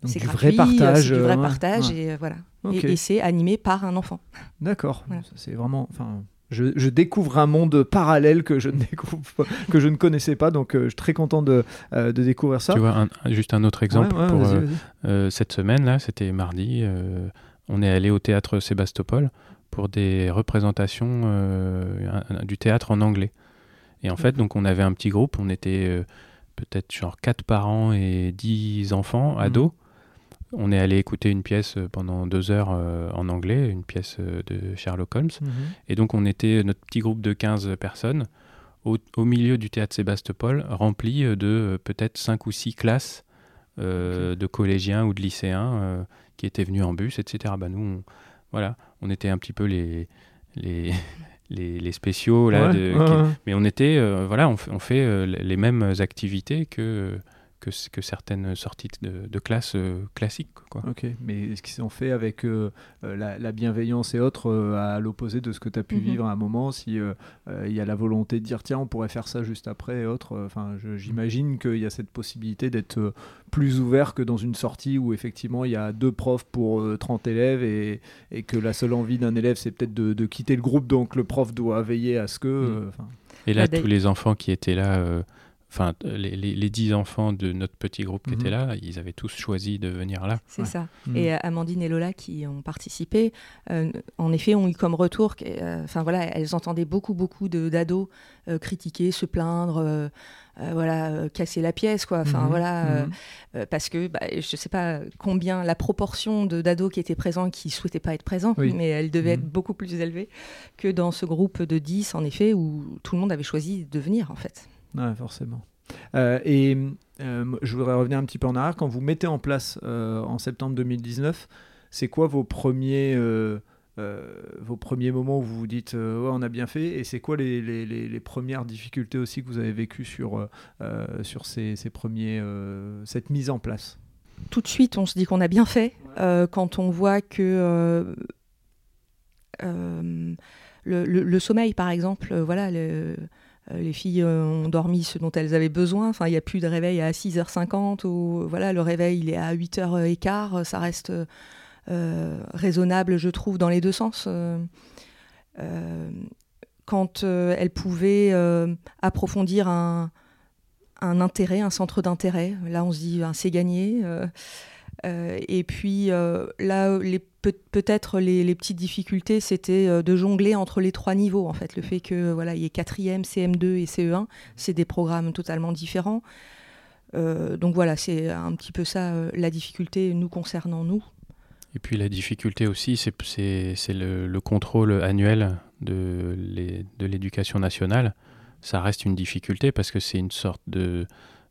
c'est du vrai partage, du vrai partage et voilà. Et, c'est animé par un enfant. D'accord. C'est vraiment enfin je, découvre un monde parallèle que je ne, découvre, que je ne connaissais pas, donc je suis très content de, de découvrir ça. Tu vois, juste un autre exemple pour cette semaine, là, c'était mardi, on est allé au théâtre Sébastopol pour des représentations euh, du théâtre en anglais. Et en fait, donc on avait un petit groupe, on était euh, peut-être genre 4 parents et 10 enfants, mhm. ados. On est allé écouter une pièce euh, pendant deux heures en anglais, une pièce de Sherlock Holmes. Mhm. Et donc on était notre petit groupe de 15 personnes au, milieu du théâtre Sébastopol, rempli de peut-être 5 ou 6 classes de collégiens ou de lycéens qui étaient venus en bus, etc. Bah, nous, on, voilà, on était un petit peu les, les, les, spéciaux, là, mais on était, euh, voilà, on, on fait euh, les mêmes activités que que, certaines sorties de, de classe euh, classiques. Quoi. Ok, mais est-ce qu'ils ont fait avec euh, euh, la, bienveillance et autres à l'opposé de ce que tu as pu mhm. vivre à un moment Si il y a la volonté de dire tiens, on pourrait faire ça juste après et autres, enfin, j'imagine qu'il y a cette possibilité d'être plus ouvert que dans une sortie où effectivement il y a deux profs pour 30 élèves et, et, que la seule envie d'un élève c'est peut-être de, de, quitter le groupe, donc le prof doit veiller à ce que. Mm. et là, tous les enfants qui étaient là enfin les, dix enfants de notre petit groupe qui étaient mhm. là, ils avaient tous choisi de venir là. C'est ça. Mhm. Et euh, Amandine et Lola qui ont participé, euh, en effet, ont eu comme retour, euh, enfin voilà, elles entendaient beaucoup beaucoup d'ados critiquer, se plaindre. voilà, casser la pièce, quoi. Enfin, mhm. voilà, parce que bah, je ne sais pas combien la proportion d'ados qui étaient présents qui souhaitaient pas être présents, mais elle devait être beaucoup plus élevée que dans ce groupe de 10, en effet, où tout le monde avait choisi de venir, en fait. Ouais, forcément. Euh, et euh, je voudrais revenir un petit peu en arrière. Quand vous mettez en place euh, en septembre 2019, c'est quoi vos premiers, vos premiers moments où vous vous dites ouais, on a bien fait? Et c'est quoi les, les, les, premières difficultés aussi que vous avez vécues sur, sur ces, ces premiers, cette mise en place? Tout de suite, on se dit qu'on a bien fait quand on voit que. Le, le, sommeil, par exemple, voilà, le, euh, les filles euh, ont dormi ce dont elles avaient besoin. Enfin, il n'y a plus de réveil à 6h50 ou voilà, le réveil il est à 8h15. Ça reste euh, raisonnable, je trouve, dans les deux sens. quand elles pouvaient approfondir un, intérêt, un centre d'intérêt, là on se dit, ben, c'est gagné. Et puis là, les peut-être les, petites difficultés, c'était euh, de jongler entre les trois niveaux. En fait, le fait que voilà, il y ait quatrième, CM2 et CE1, c'est des programmes totalement différents. Euh, donc voilà, c'est un petit peu ça euh, la difficulté nous concernant nous. Et puis la difficulté aussi, c'est le, le, contrôle annuel de l'éducation nationale. Ça reste une difficulté parce que c'est une sorte de,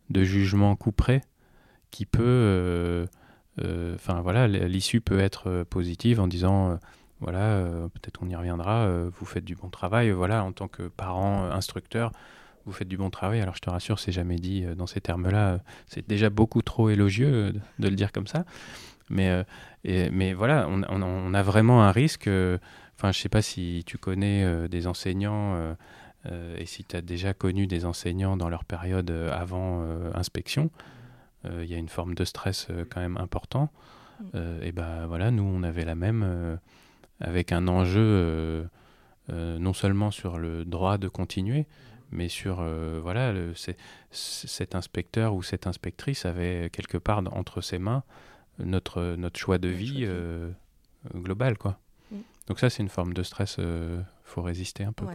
de jugement couperet qui peut euh, enfin voilà, l'issue peut être euh, positive en disant euh, voilà, peut-être on y reviendra, vous faites du bon travail, voilà, en tant que parent, instructeur, vous faites du bon travail. Alors je te rassure, c'est jamais dit dans ces termes-là, c'est déjà beaucoup trop élogieux de le dire comme ça. Mais, mais voilà, on, a vraiment un risque. Enfin, je sais pas si tu connais des enseignants et si tu as déjà connu des enseignants dans leur période avant inspection. Euh, il y a une forme de stress euh, quand même important. Mm. Euh, et ben voilà, nous on avait la même avec un enjeu non seulement sur le droit de continuer, mais sur voilà le, cet inspecteur ou cette inspectrice avait quelque part entre ses mains notre notre choix de vie global quoi. Mm. Donc ça c'est une forme de stress faut résister un peu.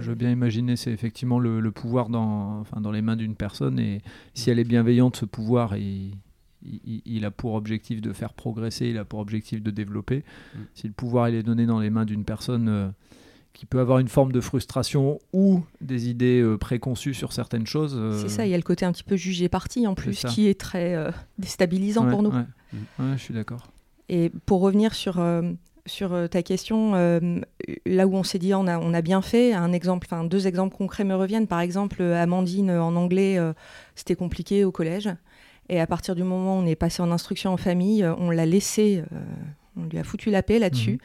je veux bien imaginer, c'est effectivement le, pouvoir dans, enfin, dans les mains d'une personne et si elle est bienveillante, ce pouvoir, il, il, a pour objectif de faire progresser, il a pour objectif de développer. Mm. Si le pouvoir il est donné dans les mains d'une personne euh, qui peut avoir une forme de frustration ou des idées euh, préconçues sur certaines choses. Euh, C'est ça, il y a le côté un petit peu jugé parti en plus, qui est très euh, déstabilisant pour nous. Ouais. je suis d'accord. Et pour revenir sur, sur ta question, là où on s'est dit on a, on a bien fait, un exemple, enfin deux exemples concrets me reviennent. Par exemple, Amandine en anglais, c'était compliqué au collège. Et à partir du moment où on est passé en instruction en famille, on l'a laissé, on lui a foutu la paix là-dessus. Mhm.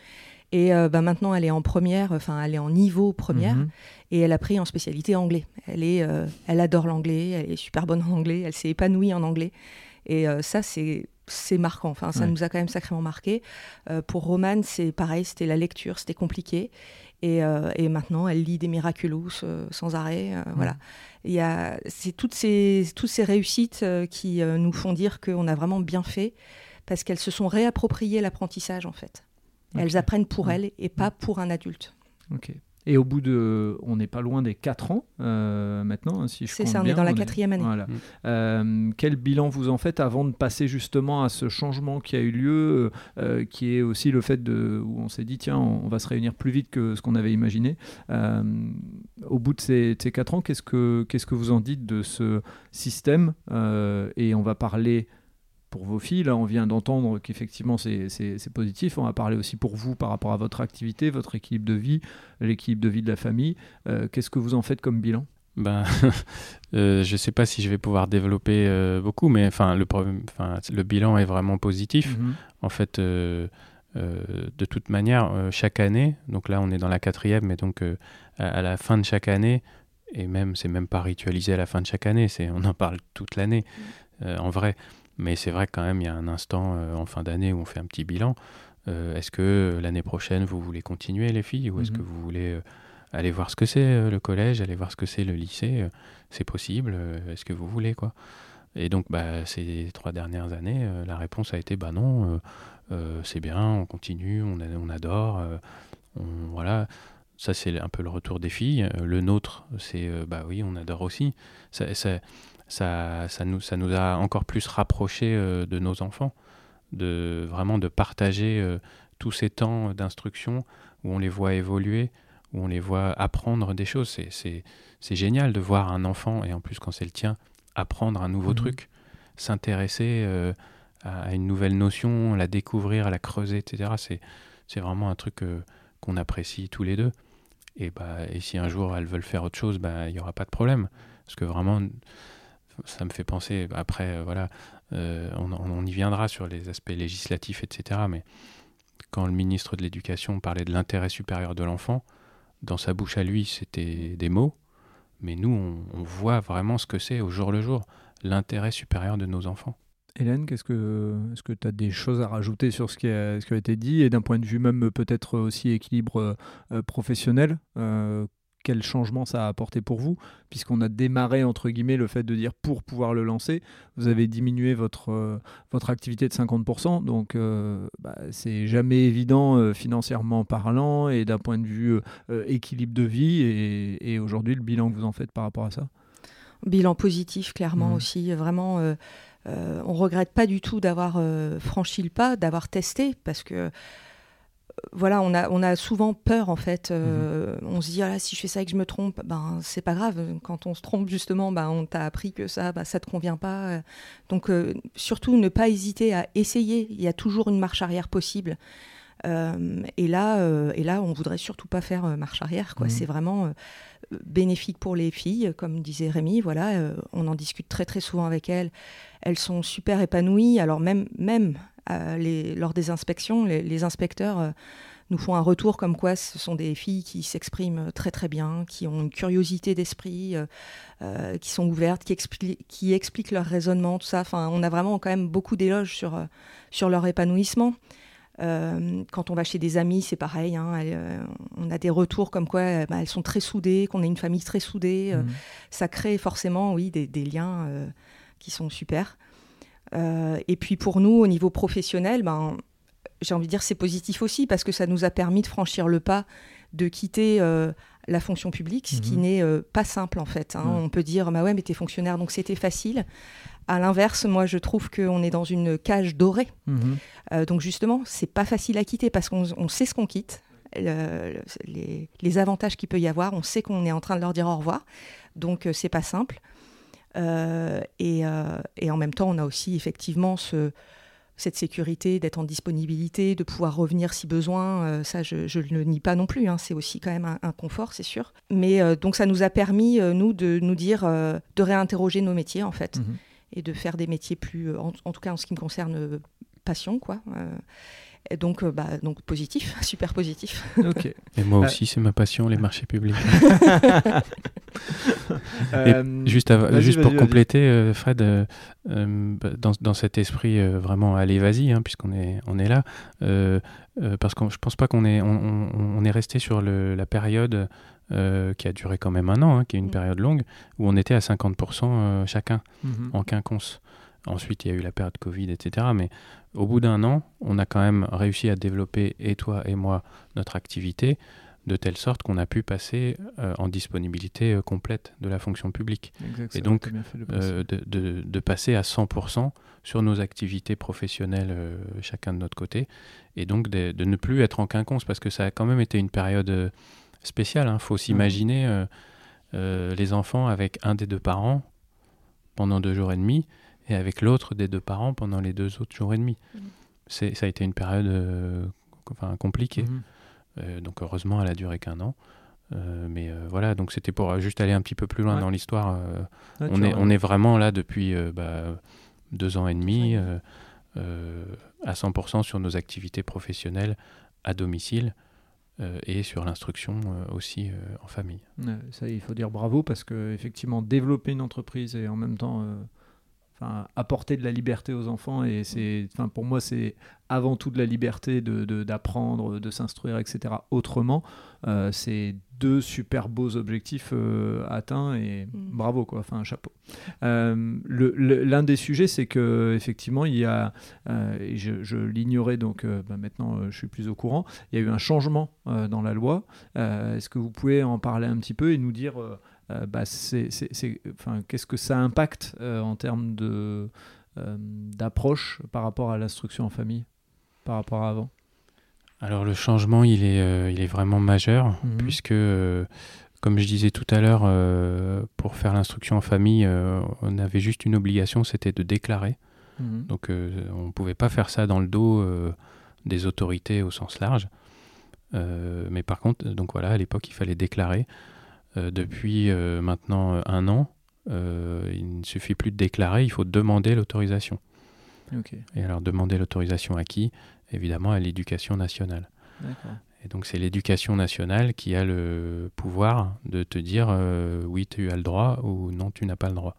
Et euh, bah, maintenant, elle est en première, enfin, elle est en niveau première, mhm. et elle a pris en spécialité anglais. Elle, est, euh, elle adore l'anglais, elle est super bonne en anglais, elle s'est épanouie en anglais. Et euh, ça, c'est c'est marquant. Enfin, ça nous a quand même sacrément marqué. pour Romane, c'est pareil, c'était la lecture, c'était compliqué. Et, et, maintenant, elle lit des miraculous sans arrêt. Voilà. Il y a, c'est toutes ces, toutes ces réussites qui nous font dire qu'on a vraiment bien fait parce qu'elles se sont réappropriées l'apprentissage en fait. Elles apprennent pour elles et pas pour un adulte. Ok. Et au bout de, on n'est pas loin des 4 ans euh, maintenant, hein, si je C'est ça, on est dans la quatrième année. Voilà. Mm. Euh, quel bilan vous en faites avant de passer justement à ce changement qui a eu lieu, euh, qui est aussi le fait de, où on s'est dit tiens, on, va se réunir plus vite que ce qu'on avait imaginé. au bout de ces, ces 4 ans, qu'est-ce que, qu'est-ce que vous en dites de ce système Et on va parler pour vos filles. Là, on vient d'entendre qu'effectivement, c'est positif. On va parler aussi pour vous par rapport à votre activité, votre équilibre de vie, l'équilibre de vie de la famille. Euh, qu'est-ce que vous en faites comme bilan? Ben, euh, je ne sais pas si je vais pouvoir développer euh, beaucoup, mais enfin, le, le bilan est vraiment positif. Mm-hmm. En fait, de toute manière, chaque année, donc là on est dans la quatrième, mais donc à, la fin de chaque année, et même c'est même pas ritualisé à la fin de chaque année, c'est on en parle toute l'année. Mm. en vrai, mais c'est vrai quand même, il y a un instant euh, en fin d'année où on fait un petit bilan. Euh, est-ce que euh, l'année prochaine, vous voulez continuer les filles ou est-ce que mhm. vous voulez aller voir ce que c'est le collège, aller voir ce que c'est le lycée C'est possible Est-ce que vous voulez quoi? Et donc, bah, ces trois dernières années, la réponse a été bah non, c'est bien, on continue, on, on adore. On, voilà ça c'est un peu le retour des filles. Le nôtre, c'est bah oui, on adore aussi. Ça, ça, ça, ça, nous, ça nous a encore plus rapprochés euh, de nos enfants, de vraiment de partager euh, tous ces temps d'instruction où on les voit évoluer, où on les voit apprendre des choses. C'est génial de voir un enfant, et en plus quand c'est le tien, apprendre un nouveau mhm. truc, s'intéresser euh, à une nouvelle notion, la découvrir, la creuser, etc. C'est vraiment un truc qu'on apprécie tous les deux. Et, bah, et si un jour elles veulent faire autre chose, bah, il n'y aura pas de problème. Parce que vraiment, ça me fait penser, après, euh, voilà, euh, on, y viendra sur les aspects législatifs, etc. Mais quand le ministre de l'Éducation parlait de l'intérêt supérieur de l'enfant, dans sa bouche à lui, c'était des mots, mais nous, on, voit vraiment ce que c'est au jour le jour, l'intérêt supérieur de nos enfants. Hélène, qu'est-ce que, est-ce que tu as des choses à rajouter sur ce qui a, été dit et d'un point de vue même peut-être aussi équilibre euh, professionnel quel changement ça a apporté pour vous, puisqu'on a démarré entre guillemets le fait de dire pour pouvoir le lancer, vous avez diminué votre, euh, votre activité de 50%, donc euh, bah, c'est jamais évident euh, financièrement parlant et d'un point de vue équilibre de vie, et, aujourd'hui le bilan que vous en faites par rapport à ça? Bilan positif clairement mmh. aussi, vraiment. on regrette pas du tout d'avoir franchi le pas, d'avoir testé, parce que voilà, on a, on a souvent peur en fait. Euh, mhm. On se dit, ah si je fais ça et que je me trompe, ben c'est pas grave. Quand on se trompe justement, ben, on t'a appris que ça, ben, ça te convient pas. Donc euh, surtout ne pas hésiter à essayer. Il y a toujours une marche arrière possible. Euh, et là, et là, on voudrait surtout pas faire marche arrière. Quoi. Mhm. C'est vraiment bénéfique pour les filles, comme disait Rémi. Voilà, on en discute très très souvent avec elles. Elles sont super épanouies. Alors même, même les, lors des inspections, les, inspecteurs euh, nous font un retour comme quoi ce sont des filles qui s'expriment très très bien, qui ont une curiosité d'esprit, euh, euh, qui sont ouvertes, qui, qui, expliquent leur raisonnement, tout ça. Enfin, on a vraiment quand même beaucoup d'éloges sur, sur leur épanouissement. quand on va chez des amis, c'est pareil. Hein, on a des retours comme quoi bah, elles sont très soudées, qu'on est une famille très soudée. Mmh. ça crée forcément, oui, des, des liens qui sont super. Euh, et puis pour nous, au niveau professionnel, ben, j'ai envie de dire c'est positif aussi parce que ça nous a permis de franchir le pas de quitter euh, la fonction publique, ce qui mhm. n'est euh, pas simple en fait. Hein. On peut dire, bah ouais, mais t'es fonctionnaire, donc c'était facile. À l'inverse, moi je trouve qu'on est dans une cage dorée. Mhm. donc justement, c'est pas facile à quitter parce qu'on sait ce qu'on quitte. les, avantages qu'il peut y avoir. On sait qu'on est en train de leur dire au revoir, donc c'est pas simple. Et, et, en même temps, on a aussi effectivement ce, cette sécurité, d'être en disponibilité, de pouvoir revenir si besoin, euh, ça je ne le nie pas non plus, hein. c'est aussi quand même un, confort, c'est sûr. Mais euh, donc ça nous a permis, euh, nous, de nous dire, de réinterroger nos métiers en fait, mhm. et de faire des métiers plus, en, tout cas en ce qui me concerne, passion, quoi. Et donc, bah, donc positif, super positif. Et moi aussi, c'est ma passion, les marchés publics. juste, juste pour compléter, Fred, bah, dans, dans, cet esprit vraiment allez vas-y, hein, puisqu'on est, on est là, parce que je pense pas qu'on est, on, on, est resté sur le, la période qui a duré quand même un an, hein, qui est une mm. période longue, où on était à 50% chacun mm-hmm. en quinconce. Ensuite, il y a eu la période Covid, etc. Mais au bout d'un an, on a quand même réussi à développer, et toi et moi, notre activité de telle sorte qu'on a pu passer euh, en disponibilité euh, complète de la fonction publique. et donc euh, de, passer à 100% sur nos activités professionnelles chacun de notre côté, et donc de, ne plus être en quinconce, parce que ça a quand même été une période spéciale. Il hein. faut s'imaginer les enfants avec un des deux parents pendant deux jours et demi, et avec l'autre des deux parents pendant les deux autres jours et demi. Mmh. C'est, ça a été une période enfin, compliquée. Mmh. Euh, donc heureusement, elle a duré qu'un an. Euh, mais euh, voilà, donc c'était pour juste aller un petit peu plus loin dans l'histoire. on, est, on est vraiment là depuis bah, deux ans et demi à 100% sur nos activités professionnelles à domicile et sur l'instruction aussi en famille. ça, il faut dire bravo parce que effectivement développer une entreprise et en même temps apporter de la liberté aux enfants et c'est enfin pour moi c'est avant tout de la liberté de d'apprendre de, s'instruire etc autrement euh, c'est deux super beaux objectifs euh, atteints et mm. bravo quoi. Enfin un chapeau. Euh, l'un des sujets c'est que effectivement il y a et je, l'ignorais donc bah, maintenant je suis plus au courant il y a eu un changement dans la loi. Est-ce que vous pouvez en parler un petit peu et nous dire euh, bah, qu'est-ce que ça impacte euh, en termes de, euh, d'approche par rapport à l'instruction en famille, par rapport à avant? Alors le changement, il est, il est vraiment majeur, mhm. puisque, comme je disais tout à l'heure, pour faire l'instruction en famille, on avait juste une obligation, c'était de déclarer. Mhm. Donc on ne pouvait pas faire ça dans le dos des autorités au sens large. mais par contre, donc voilà, à l'époque, il fallait déclarer. Euh, depuis euh, maintenant euh, un an, il ne suffit plus de déclarer, il faut demander l'autorisation. Et alors demander l'autorisation à qui? Évidemment à l'éducation nationale. Et donc c'est l'éducation nationale qui a le pouvoir de te dire oui tu as le droit ou non tu n'as pas le droit.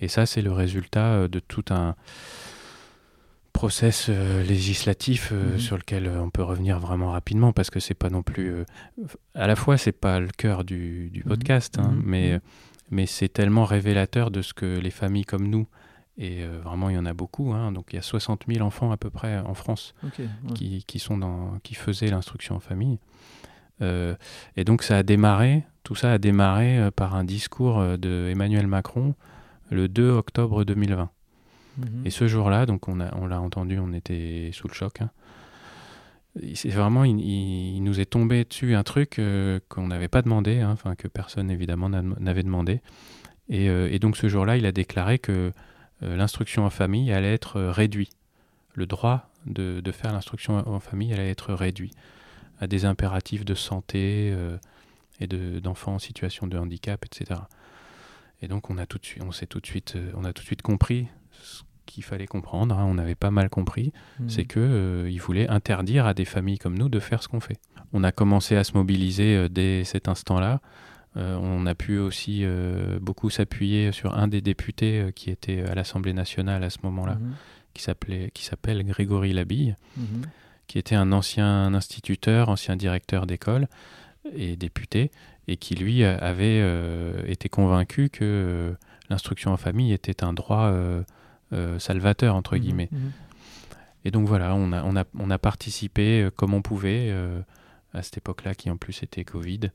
Et ça c'est le résultat de tout un process euh, législatif euh, mhm. sur lequel euh, on peut revenir vraiment rapidement parce que c'est pas non plus à la fois c'est pas le cœur du, du mhm. podcast hein, mhm. mais mais c'est tellement révélateur de ce que les familles comme nous et vraiment il y en a beaucoup hein, donc il y a 60 000 enfants à peu près en France qui, qui, sont dans qui faisaient l'instruction en famille et donc ça a démarré tout ça a démarré par un discours de Emmanuel Macron le 2 octobre 2020 Mhm. Et ce jour-là, donc on, a, on l'a entendu, on était sous le choc. Hein. C'est vraiment, il, nous est tombé dessus un truc euh, qu'on n'avait pas demandé, hein, enfin que personne évidemment n'avait demandé. Et, euh, et, donc ce jour-là, il a déclaré que euh, l'instruction en famille allait être réduit. Le droit de, de faire l'instruction en famille allait être réduit à des impératifs de santé et de, d'enfants en situation de handicap, etc. Et donc on a tout de suite, on s'est tout de suite, on a tout de suite compris ce qu'il fallait comprendre, hein, on avait pas mal compris, hmm. c'est qu'il euh, voulait interdire à des familles comme nous de faire ce qu'on fait. On a commencé à se mobiliser euh, dès cet instant-là. Euh, on a pu aussi beaucoup s'appuyer sur un des députés qui était à l'Assemblée nationale à ce moment-là, hmm. qui s'appelait, qui s'appelle Grégory Labille, hmm. qui était un ancien instituteur, ancien directeur d'école et député, et qui lui avait été convaincu que l'instruction en famille était un droit euh, euh, salvateur, entre mhm, guillemets. Mhm. Et donc voilà, on a, on a, on a participé euh, comme on pouvait à cette époque-là, qui en plus était Covid.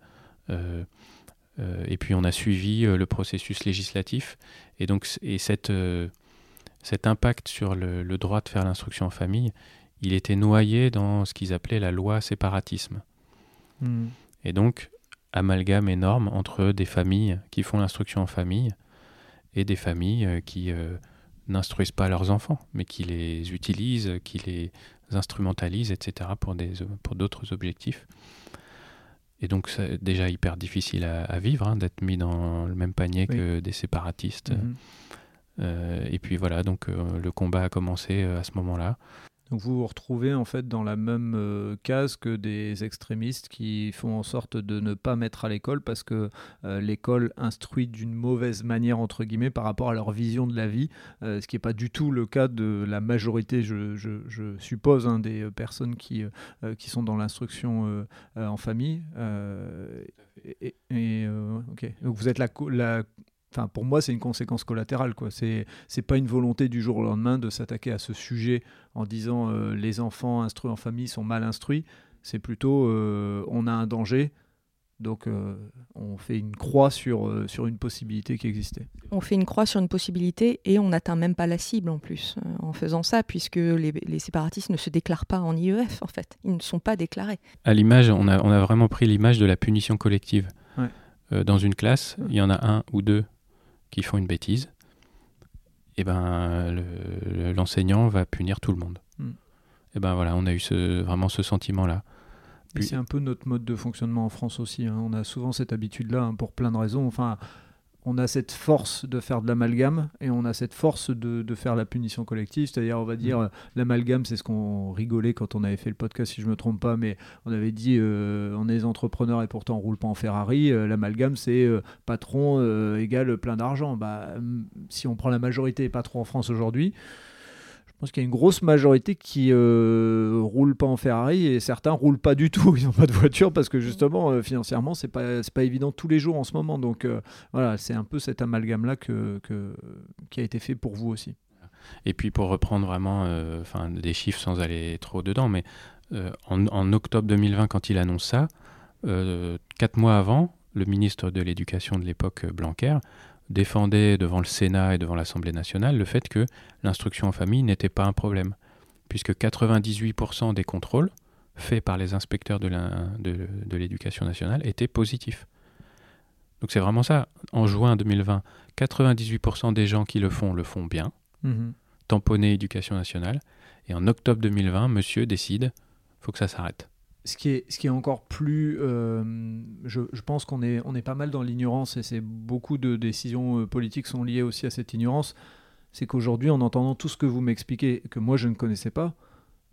et puis on a suivi le processus législatif. Et donc et cette, cet impact sur le, le droit de faire l'instruction en famille, il était noyé dans ce qu'ils appelaient la loi séparatisme. Hmm. Et donc, amalgame énorme entre des familles qui font l'instruction en famille et des familles euh, qui euh, n'instruisent pas leurs enfants, mais qui les utilisent, qui les instrumentalisent, etc., pour, des, pour d'autres objectifs. Et donc, c'est déjà hyper difficile à, vivre, hein, d'être mis dans le même panier que des séparatistes. Mhm. Euh, et puis voilà, donc le combat a commencé à ce moment-là. Donc vous vous retrouvez en fait dans la même euh, case que des extrémistes qui font en sorte de ne pas mettre à l'école parce que euh, l'école instruit d'une mauvaise manière entre guillemets par rapport à leur vision de la vie, euh, ce qui n'est pas du tout le cas de la majorité, je, suppose, hein, des personnes qui, qui sont dans l'instruction en famille. Donc vous êtes la Enfin, pour moi, c'est une conséquence collatérale. Quoi. C'est, c'est pas une volonté du jour au lendemain de s'attaquer à ce sujet en disant euh, les enfants instruits en famille sont mal instruits. C'est plutôt euh, on a un danger, donc euh, on fait une croix sur, sur une possibilité qui existait. On fait une croix sur une possibilité et on n'atteint même pas la cible en plus en faisant ça, puisque les, les, séparatistes ne se déclarent pas en IEF en fait. Ils ne sont pas déclarés. À l'image, on a, on a vraiment pris l'image de la punition collective. dans une classe, il y en a un ou deux qui font une bêtise, et eh ben l'enseignant va punir tout le monde. Et hmm. eh ben voilà, on a eu ce, vraiment ce sentiment-là. C'est un peu notre mode de fonctionnement en France aussi. Hein. On a souvent cette habitude-là hein, pour plein de raisons. Enfin, on a cette force de faire de l'amalgame et on a cette force de, de faire la punition collective. C'est-à-dire, on va dire, mm. euh, l'amalgame, c'est ce qu'on rigolait quand on avait fait le podcast, si je ne me trompe pas, mais on avait dit, euh, on est des entrepreneurs et pourtant on roule pas en Ferrari. Euh, l'amalgame, c'est patron égale plein d'argent. Bah, si on prend la majorité patron en France aujourd'hui, je pense qu'il y a une grosse majorité qui euh, roule pas en Ferrari et certains roulent pas du tout. Ils n'ont pas de voiture parce que justement, euh, financièrement, c'est pas, pas évident tous les jours en ce moment. Donc euh, voilà, c'est un peu cet amalgame-là que, que, qui a été fait pour vous aussi. Et puis pour reprendre vraiment euh, enfin des chiffres sans aller trop dedans, mais en, en, octobre 2020, quand il annonce ça, quatre mois avant, le ministre de l'Éducation de l'époque, Blanquer, défendait devant le Sénat et devant l'Assemblée nationale le fait que l'instruction en famille n'était pas un problème, puisque 98% des contrôles faits par les inspecteurs de l'éducation nationale étaient positifs. Donc c'est vraiment ça. En juin 2020, 98% des gens qui le font le font bien, mmh tamponné éducation nationale, et en octobre 2020, monsieur décide, faut que ça s'arrête ce qui est, ce qui est encore plus. Euh, je, je, pense qu'on est, on est pas mal dans l'ignorance et c'est beaucoup de décisions euh, politiques sont liées aussi à cette ignorance. C'est qu'aujourd'hui, en entendant tout ce que vous m'expliquez, que moi je ne connaissais pas,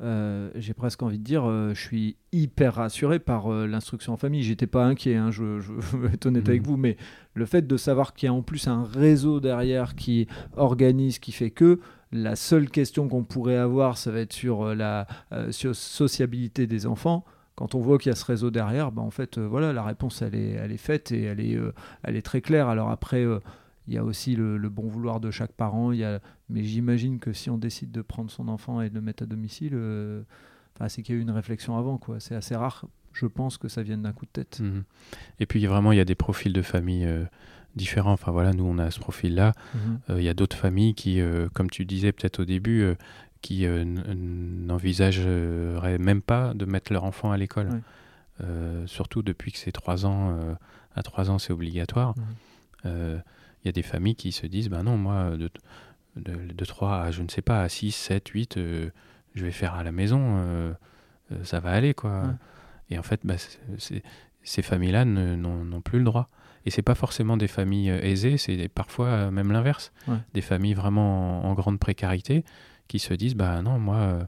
euh, j'ai presque envie de dire, je suis hyper rassuré par l'instruction en famille. J'étais pas inquiet, hein, je, je, veux être honnête avec mmh. vous, mais le fait de savoir qu'il y a en plus un réseau derrière qui organise, qui fait que la seule question qu'on pourrait avoir, ça va être sur la sociabilité des enfants quand on voit qu'il y a ce réseau derrière, ben en fait, euh, voilà, la réponse, elle est, elle est faite et elle est, euh, elle est très claire. Alors après, euh, il y a aussi le, bon vouloir de chaque parent. Il y a, mais j'imagine que si on décide de prendre son enfant et de le mettre à domicile, c'est qu'il y a eu une réflexion avant. Quoi. C'est assez rare, je pense, que ça vienne d'un coup de tête. Mhm. Et puis vraiment, il y a des profils de famille différents. Enfin voilà, nous, on a ce profil-là. Mhm. Il y a d'autres familles qui, comme tu disais peut-être au début, qui euh, n'envisageraient même pas de mettre leur enfant à l'école. Euh, surtout depuis que c'est 3 ans, euh, à 3 ans c'est obligatoire. Il y a des familles qui se disent, ben non, moi, de, de, 3 à, je ne sais pas, à 6, 7, 8, je vais faire à la maison, ça va aller, quoi. Et en fait, bah, ces familles-là n'ont plus le droit. Et c'est pas forcément des familles aisées, c'est parfois même l'inverse. Des familles vraiment en, en grande précarité qui se disent bah non, moi, euh,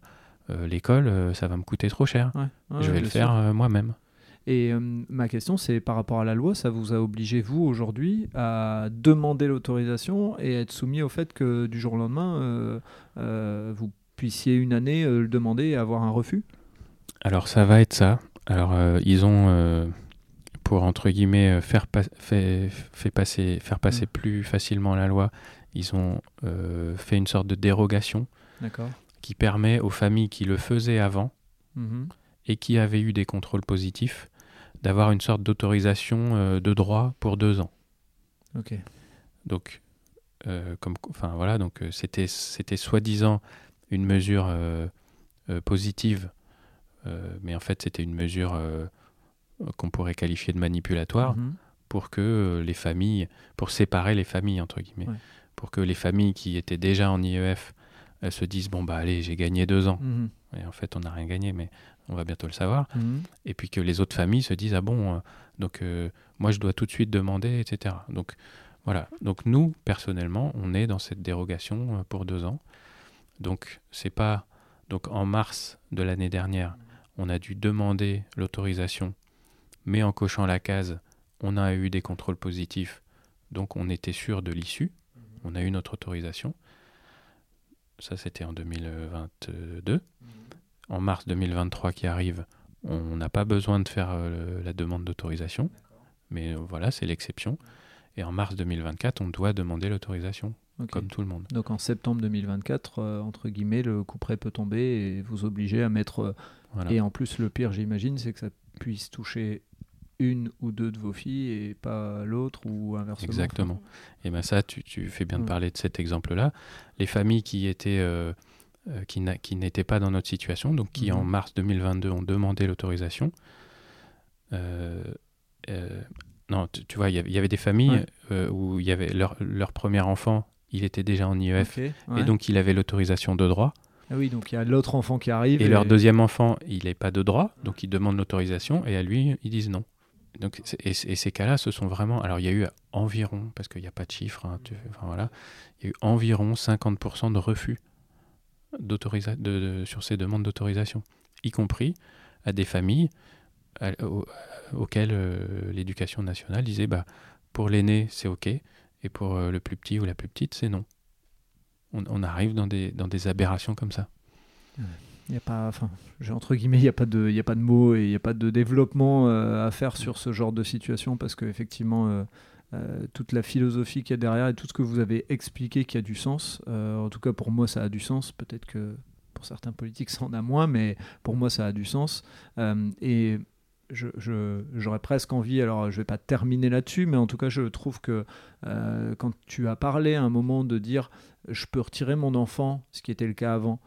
euh, l'école, euh, ça va me coûter trop cher. je vais le faire moi-même. Et ma question, c'est par rapport à la loi, ça vous a obligé, vous, aujourd'hui, à demander l'autorisation et être soumis au fait que du jour au lendemain, vous puissiez une année le demander et avoir un refus? Alors, ça va être ça. Alors, ils ont, pour, entre guillemets, faire, fait, fait passer, faire passer mmh. plus facilement la loi, ils ont fait une sorte de dérogation qui permet aux familles qui le faisaient avant mhm. et qui avaient eu des contrôles positifs d'avoir une sorte d'autorisation euh, de droit pour deux ans. Ok. Donc, euh, comme, enfin voilà, donc euh, c'était c'était soi-disant une mesure positive, mais en fait c'était une mesure qu'on pourrait qualifier de manipulatoire Mhm. pour que les familles, pour séparer les familles, entre guillemets, Ouais. pour que les familles qui étaient déjà en IEF elles se disent bon bah allez j'ai gagné deux ans. Mhm. et en fait on n'a rien gagné mais on va bientôt le savoir. Mhm. et puis que les autres familles se disent ah bon euh, donc euh, moi je dois tout de suite demander etc donc voilà. Donc nous personnellement on est dans cette dérogation euh, pour deux ans. Donc c'est pas donc en mars de l'année dernière on a dû demander l'autorisation mais en cochant la case on a eu des contrôles positifs. Donc on était sûr de l'issue. On a eu notre autorisation ça c'était en 2022 en mars 2023 qui arrive, on n'a pas besoin de faire euh, la demande d'autorisation, mais euh, voilà, c'est l'exception. Et en mars 2024, on doit demander l'autorisation, comme tout le monde. Donc en septembre 2024, euh, entre guillemets, le coup près peut tomber et vous obliger à mettre. euh, Voilà. Et en plus, le pire, j'imagine, c'est que ça puisse toucher une ou deux de vos filles et pas l'autre ou inversement. Exactement. Et bien ça, tu, tu fais bien de Mm. parler de cet exemple-là. Les familles qui étaient euh, euh, qui, n'a- qui n'étaient pas dans notre situation, donc qui en mars 2022 ont demandé l'autorisation. euh, euh, non, tu, tu vois, il y avait- des familles Ouais. où il y avait leur, leur premier enfant, il était déjà en IEF, ouais. et donc il avait l'autorisation de droit. Ah oui, donc il y a l'autre enfant qui arrive. Et leur deuxième enfant, il n'est pas de droit, donc ils demandent l'autorisation, et à lui, ils disent non. Donc, et, ces cas-là, ce sont vraiment. Alors, il y a eu environ, parce qu'il n'y a pas de chiffre, hein, tu- enfin, voilà, il y a eu environ 50% de refus de- sur ces demandes d'autorisation, y compris à des familles auxquelles euh, l'éducation nationale disait bah, pour l'aîné, c'est OK, et pour euh, le plus petit ou la plus petite, c'est non. On, on arrive dans des, dans des aberrations comme ça. Il y a pas, enfin, entre guillemets, il n'y a pas de, y a pas de mots et il n'y a pas de développement euh, à faire sur ce genre de situation parce qu'effectivement, euh, euh, toute la philosophie qu'il y a derrière et tout ce que vous avez expliqué qui a du sens, euh, en tout cas pour moi ça a du sens. Peut-être que pour certains politiques ça en a moins, mais pour moi ça a du sens. Et j'aurais presque envie, alors je vais pas terminer là-dessus, mais en tout cas je trouve que quand tu as parlé à un moment de dire je peux retirer mon enfant, ce qui était le cas avant,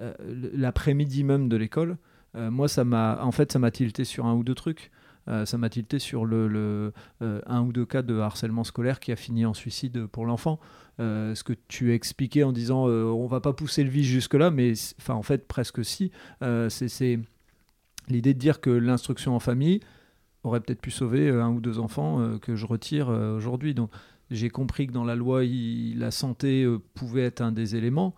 euh, l'après-midi même de l'école, euh, moi ça m'a en fait ça m'a tilté sur un ou deux trucs. Euh, ça m'a tilté sur le, le, un ou deux cas de harcèlement scolaire qui a fini en suicide pour l'enfant. Ce que tu expliquais en disant on va pas pousser le vice jusque là, mais enfin en fait presque si. C'est- l'idée de dire que l'instruction en famille aurait peut-être pu sauver un ou deux enfants que je retire aujourd'hui. Donc j'ai compris que dans la loi, la santé pouvait être un des éléments,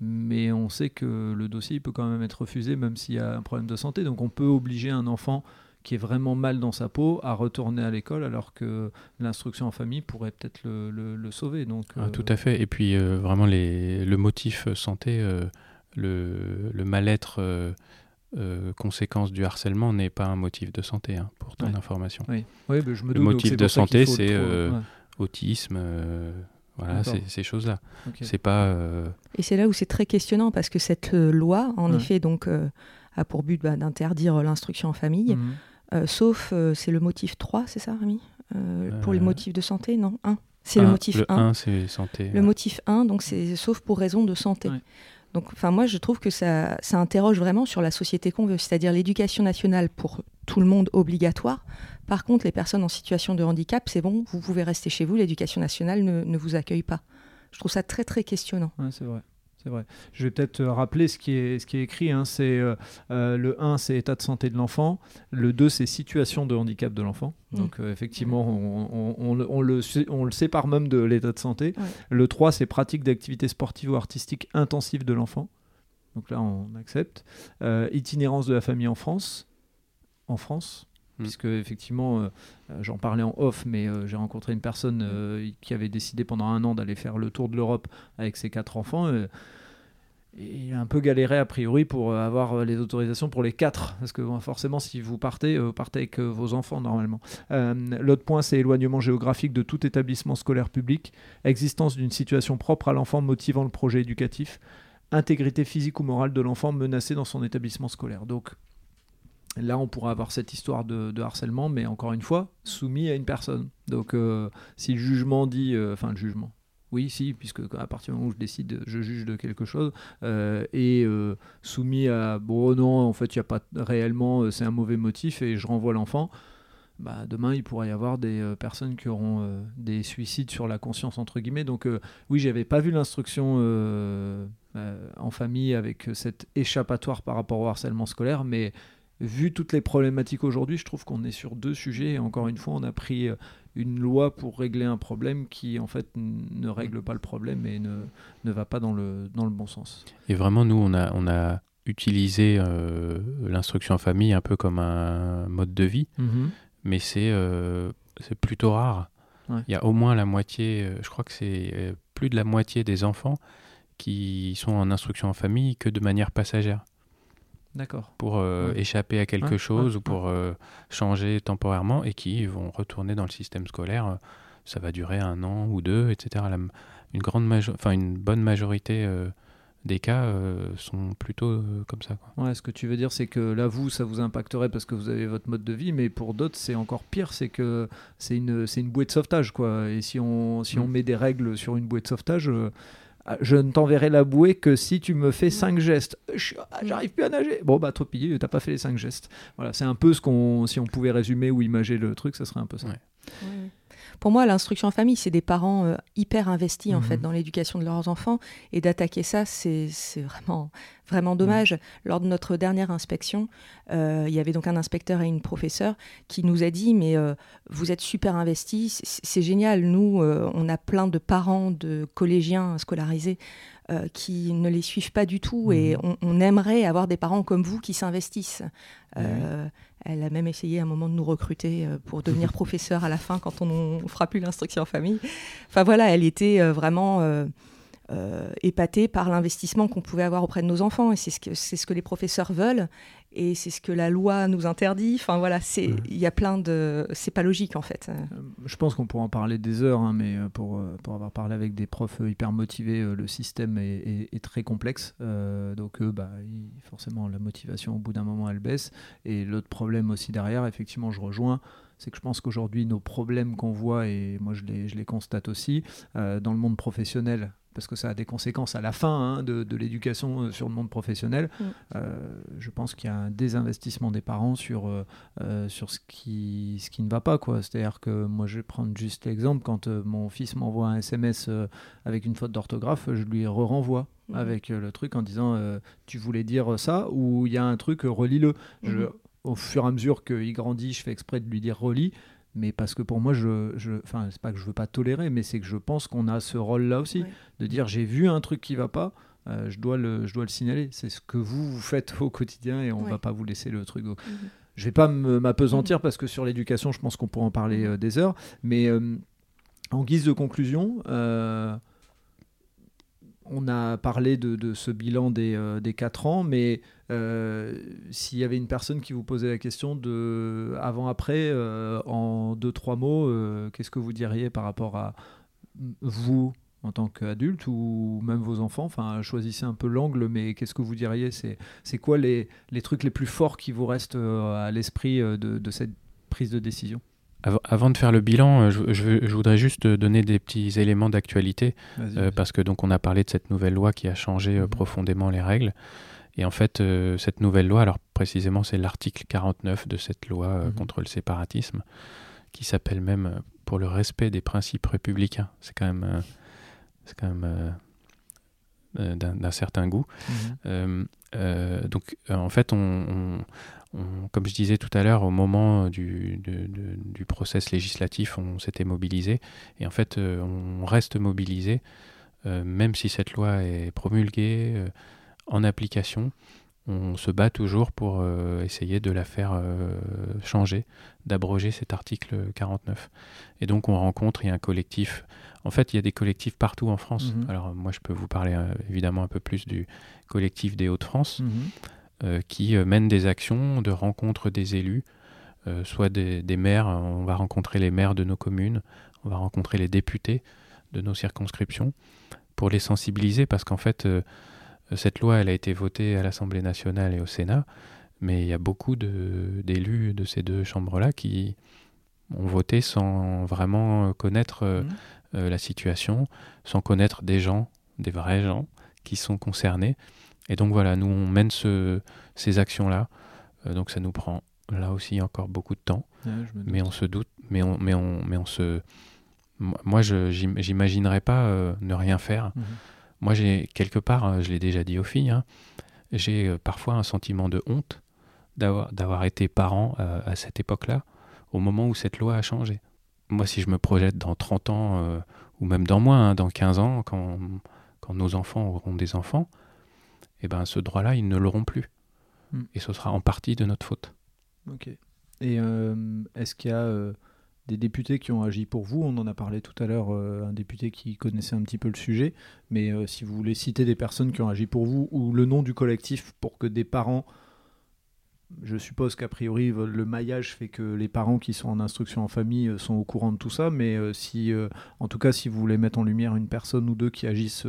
mais on sait que le dossier il peut quand même être refusé même s'il y a un problème de santé. Donc on peut obliger un enfant qui est vraiment mal dans sa peau à retourner à l'école alors que l'instruction en famille pourrait peut-être le, le- le sauver. Donc, Ah, euh, tout à fait. Et puis euh, vraiment les, le motif euh, santé, euh, le, le mal-être conséquence du harcèlement n'est pas un motif de santé, hein, pour ton Ouais. information. Oui, oui mais je me Le doute. donc motif de santé, le c'est, Ouais, Autisme, voilà, ces, ces choses-là. C'est pas. euh, Et c'est là où c'est très questionnant parce que cette euh, loi, en Ouais. effet, donc, euh, a pour but bah, d'interdire l'instruction en famille, Mhm. euh, sauf, euh, c'est le motif 3, c'est ça, Rémi Euh, Pour les motifs de santé, non? 1. C'est le motif le 1. 1, c'est santé. Le motif 1, donc c'est sauf pour raison de santé. Ouais. Donc, enfin, moi, je trouve que ça, interroge vraiment sur la société qu'on veut, c'est-à-dire l'éducation nationale pour tout le monde obligatoire. Par contre, les personnes en situation de handicap, c'est bon, vous pouvez rester chez vous, l'éducation nationale ne, vous accueille pas. Je trouve ça très, très questionnant. C'est vrai. C'est vrai. Je vais peut-être euh, rappeler ce qui est, ce qui est écrit. hein. C'est, euh, euh, le 1, c'est état de santé de l'enfant. Le 2, c'est situation de handicap de l'enfant. Donc, euh, effectivement, on, on- on le- on le, sé- on le sépare même de l'état de santé. Ouais. Le 3, c'est pratique d'activités sportives ou artistiques intensives de l'enfant. Donc là, on accepte. Euh, itinérance de la famille en France. En France. Mm. Puisque, effectivement, euh, euh, j'en parlais en off, mais euh, j'ai rencontré une personne euh, qui avait décidé pendant un an d'aller faire le tour de l'Europe avec ses quatre enfants. et il a un peu galéré a priori pour avoir les autorisations pour les quatre. Parce que forcément, si vous partez, vous partez avec vos enfants normalement. Euh, L'autre point, c'est éloignement géographique de tout établissement scolaire public, existence d'une situation propre à l'enfant motivant le projet éducatif, intégrité physique ou morale de l'enfant menacé dans son établissement scolaire. Donc là, on pourra avoir cette histoire de, harcèlement, mais encore une fois, soumis à une personne. Donc euh, si le jugement dit, euh, enfin le jugement, oui, si, puisque à partir du moment où je décide, je juge de quelque chose, euh, et euh, soumis à bon, non, en fait, il n'y a pas réellement, euh, c'est un mauvais motif, et je renvoie l'enfant. Bah, demain, il pourrait y avoir des personnes qui auront des suicides sur la conscience, entre guillemets. Donc, oui, j'avais pas vu l'instruction en famille avec cette échappatoire par rapport au harcèlement scolaire, mais vu toutes les problématiques aujourd'hui, je trouve qu'on est sur deux sujets. Et encore une fois, on a pris une loi pour régler un problème qui en fait ne règle pas le problème et ne, ne va pas dans le, dans le bon sens. Et vraiment, nous, on a, on a utilisé euh, l'instruction en famille un peu comme un mode de vie, mhm. mais c'est euh, plutôt rare. Il y a au moins la moitié, euh, je crois que c'est plus de la moitié des enfants qui sont en instruction en famille que de manière passagère. D'accord. Pour euh, échapper à quelque chose ou pour euh, changer temporairement et qui vont retourner dans le système scolaire. Ça va durer un an ou deux, etc. une, grande une bonne majorité euh, des cas sont plutôt comme ça. Quoi. Ouais, ce que tu veux dire, c'est que là, vous, ça vous impacterait parce que vous avez votre mode de vie, mais pour d'autres, c'est encore pire, c'est que c'est une, une bouée de sauvetage. Quoi. Et si on, si on mm. met des règles sur une bouée de sauvetage je ne t'enverrai la bouée que si tu me fais cinq gestes. Ah, j'arrive plus à nager. Bon, bah, trop pillé, t'as pas fait les cinq gestes. Voilà, c'est un peu ce qu'on. Si on pouvait résumer ou imager le truc, ça serait un peu ça. Pour moi, l'instruction en famille, c'est des parents euh, hyper investis en fait mhm. dans l'éducation de leurs enfants et d'attaquer ça, c'est vraiment vraiment dommage. Lors de notre dernière inspection, euh, il y avait donc un inspecteur et une professeure qui nous a dit mais euh, vous êtes super investis, c'est génial. Nous, on a plein de parents de collégiens scolarisés qui ne les suivent pas du tout et mhm. on, aimerait avoir des parents comme vous qui s'investissent. Elle a même essayé à un moment de nous recruter euh, pour devenir professeur à la fin quand on ne fera plus l'instruction en famille. Enfin voilà, elle était euh, vraiment euh, épatée par l'investissement qu'on pouvait avoir auprès de nos enfants. Et c'est ce, que, c'est ce que les professeurs veulent et c'est ce que la loi nous interdit. Enfin voilà, c'est il y a plein de c'est pas logique en fait. Euh, je pense qu'on pourra en parler des heures, hein, mais euh, pour, pour avoir parlé avec des profs hyper motivés, le système est, est, très complexe. donc bah, forcément la motivation au bout d'un moment elle baisse. Et l'autre problème aussi derrière, effectivement, je rejoins c'est que je pense qu'aujourd'hui, nos problèmes qu'on voit, et moi je les, je les constate aussi, dans le monde professionnel, parce que ça a des conséquences à la fin hein, de, l'éducation euh, sur le monde professionnel. Mm. Euh, je pense qu'il y a un désinvestissement des parents sur, euh, sur ce, qui, ce qui ne va pas. C'est-à-dire que moi, je vais prendre juste l'exemple, quand mon fils m'envoie un SMS avec une faute d'orthographe, je lui renvoie mm. avec le truc en disant tu voulais dire ça ou il y a un truc, relis-le? Mm. Au fur et à mesure qu'il grandit, je fais exprès de lui dire relis mais parce que pour moi, je, je enfin, c'est pas que je veux pas tolérer, mais c'est que je pense qu'on a ce rôle-là aussi, de dire j'ai vu un truc qui va pas, euh, je, dois le, je dois le signaler. C'est ce que vous, vous faites au quotidien et on va pas vous laisser le truc. Mhm. Je vais pas m'apesantir mhm. parce que sur l'éducation, je pense qu'on pourra en parler mhm. euh, des heures, mais euh, en guise de conclusion, on a parlé de, ce bilan des, euh, des 4 ans, mais euh, s'il y avait une personne qui vous posait la question de avant-après, euh, en deux, trois mots, qu'est-ce que vous diriez par rapport à vous en tant qu'adulte ou même vos enfants? Enfin, choisissez un peu l'angle, mais qu'est-ce que vous diriez? C'est quoi les, trucs les plus forts qui vous restent à l'esprit de cette prise de décision? Avant de faire le bilan, euh, je, voudrais juste donner des petits éléments d'actualité euh, parce que donc on a parlé de cette nouvelle loi qui a changé euh, mhm. profondément les règles. Et en fait, cette nouvelle loi, alors précisément, c'est l'article 49 de cette loi mhm. contre le séparatisme, qui s'appelle même pour le respect des principes républicains. C'est quand même, c'est quand même d'un certain goût. Mhm. donc, en fait, on comme je disais tout à l'heure, au moment du, du process législatif, on s'était mobilisé. Et en fait, euh, on reste mobilisé, euh, même si cette loi est promulguée, euh, en application. On se bat toujours pour essayer de la faire changer, d'abroger cet article 49. Et donc, on rencontre, il y a un collectif. En fait, il y a des collectifs partout en France. Mhm. Alors, moi, je peux vous parler évidemment un peu plus du collectif des Hauts-de-France. Mhm. Euh, qui euh, mènent des actions de rencontre des élus, euh, soit des, maires, on va rencontrer les maires de nos communes, on va rencontrer les députés de nos circonscriptions pour les sensibiliser parce qu'en fait, cette loi, elle a été votée à l'Assemblée nationale et au Sénat, mais il y a beaucoup d'élus de, ces deux chambres-là qui ont voté sans vraiment connaître la situation, sans connaître des gens, des vrais gens qui sont concernés. Et donc voilà, nous on mène ces actions-là. donc ça nous prend là aussi encore beaucoup de temps, mais on se doute, mais on, mais on, mais on se, moi je j'imaginerais pas ne rien faire. Mhm. Moi j'ai quelque part, je l'ai déjà dit aux filles, hein, j'ai parfois un sentiment de honte d'avoir été parent à cette époque-là, au moment où cette loi a changé. Moi, si je me projette dans 30 ans, euh, ou même dans moins, hein, dans 15 ans, quand, quand, nos enfants auront des enfants, eh ben, ce droit-là, ils ne l'auront plus. Hmm. Et ce sera en partie de notre faute. Ok. Et euh, est-ce qu'il y a euh, des députés qui ont agi pour vous? On en a parlé tout à l'heure, un député qui connaissait un petit peu le sujet. Mais si vous voulez citer des personnes qui ont agi pour vous, ou le nom du collectif pour que des parents je suppose qu'a priori le maillage fait que les parents qui sont en instruction en famille euh, sont au courant de tout ça, mais euh, si, euh, en tout cas, si vous voulez mettre en lumière une personne ou deux qui agissent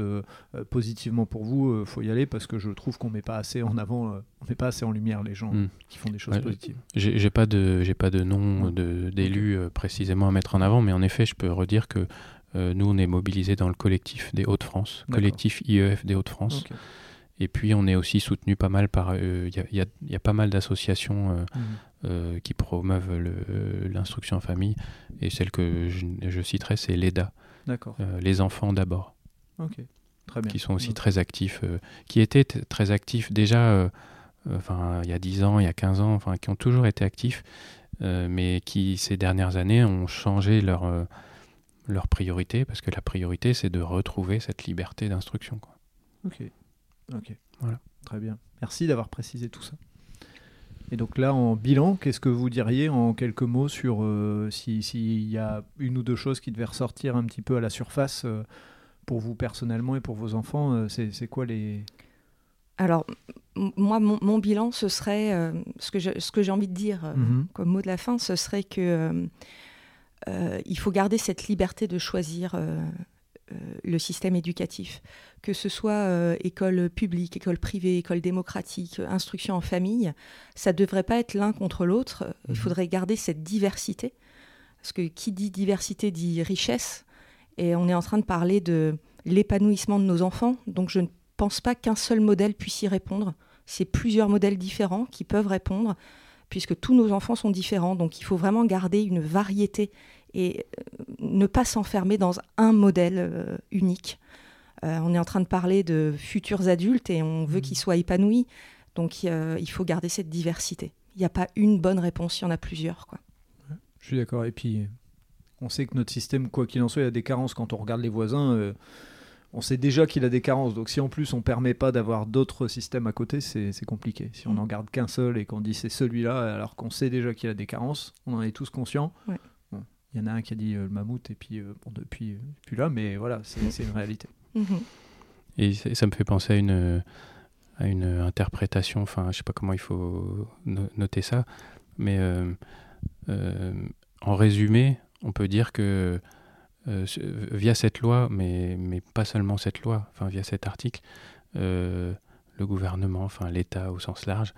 positivement pour vous, il faut y aller parce que je trouve qu'on met pas assez en avant, on met pas assez en lumière les gens hmm. qui font des choses positives. J'ai pas de, j'ai pas de nom d'élus précisément à mettre en avant, mais en effet, je peux redire que nous, on est mobilisés dans le collectif des Hauts-de-France, collectif IEF des Hauts-de-France. Et puis on est aussi soutenu pas mal par. Euh, il y, a pas mal d'associations euh, mmh. euh, qui promeuvent l'instruction en famille. Et celle que je, citerai, c'est l'EDA. D'accord. les enfants d'abord. Ok. Très bien. Qui sont aussi très actifs. qui étaient très actifs déjà. Enfin, il y a 10 ans, il y a 15 ans, enfin, qui ont toujours été actifs, mais qui ces dernières années ont changé leur, leur priorité, parce que la priorité, c'est de retrouver cette liberté d'instruction. Ok. Ok, voilà. Très bien. Merci d'avoir précisé tout ça. Et donc là, en bilan, qu'est-ce que vous diriez en quelques mots sur euh, s'il y a une ou deux choses qui devaient ressortir un petit peu à la surface euh, pour vous personnellement et pour vos enfants euh, C'est quoi les... Alors, moi, mon, bilan, ce serait, ce que j'ai envie de dire mhm. comme mot de la fin, ce serait que il faut garder cette liberté de choisir le système éducatif que ce soit euh, école publique, école privée, école démocratique, instruction en famille, ça ne devrait pas être l'un contre l'autre. Il mhm. faudrait garder cette diversité. Parce que qui dit diversité dit richesse. Et on est en train de parler de l'épanouissement de nos enfants. Donc je ne pense pas qu'un seul modèle puisse y répondre. C'est plusieurs modèles différents qui peuvent répondre, puisque tous nos enfants sont différents. Donc il faut vraiment garder une variété et euh, ne pas s'enfermer dans un modèle euh, unique. Euh, on est en train de parler de futurs adultes et on veut mmh. qu'ils soient épanouis. Donc il faut garder cette diversité. Il n'y a pas une bonne réponse, il y en a plusieurs. Quoi. Je suis d'accord. Et puis, on sait que notre système, quoi qu'il en soit, il a des carences. Quand on regarde les voisins, euh, on sait déjà qu'il a des carences. Donc si en plus on ne permet pas d'avoir d'autres systèmes à côté, c'est compliqué. Si on n'en garde qu'un seul et qu'on dit c'est celui-là, alors qu'on sait déjà qu'il a des carences, on en est tous conscients. Il y en a un qui a dit euh, le mammouth et puis bon, depuis, depuis là, mais voilà, c'est une réalité. Mhm. Et ça me fait penser à une, à une interprétation, enfin, je sais pas comment il faut noter ça, mais euh, euh, en résumé, on peut dire que euh, via cette loi, mais, mais pas seulement cette loi, enfin, via cet article, le gouvernement, enfin, l'État au sens large,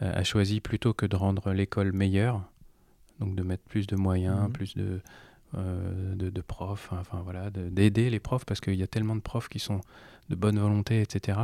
a choisi plutôt que de rendre l'école meilleure, donc de mettre plus de moyens, mhm. plus de, euh, de, profs, enfin voilà, d'aider les profs parce qu'il y a tellement de profs qui sont de bonne volonté, etc.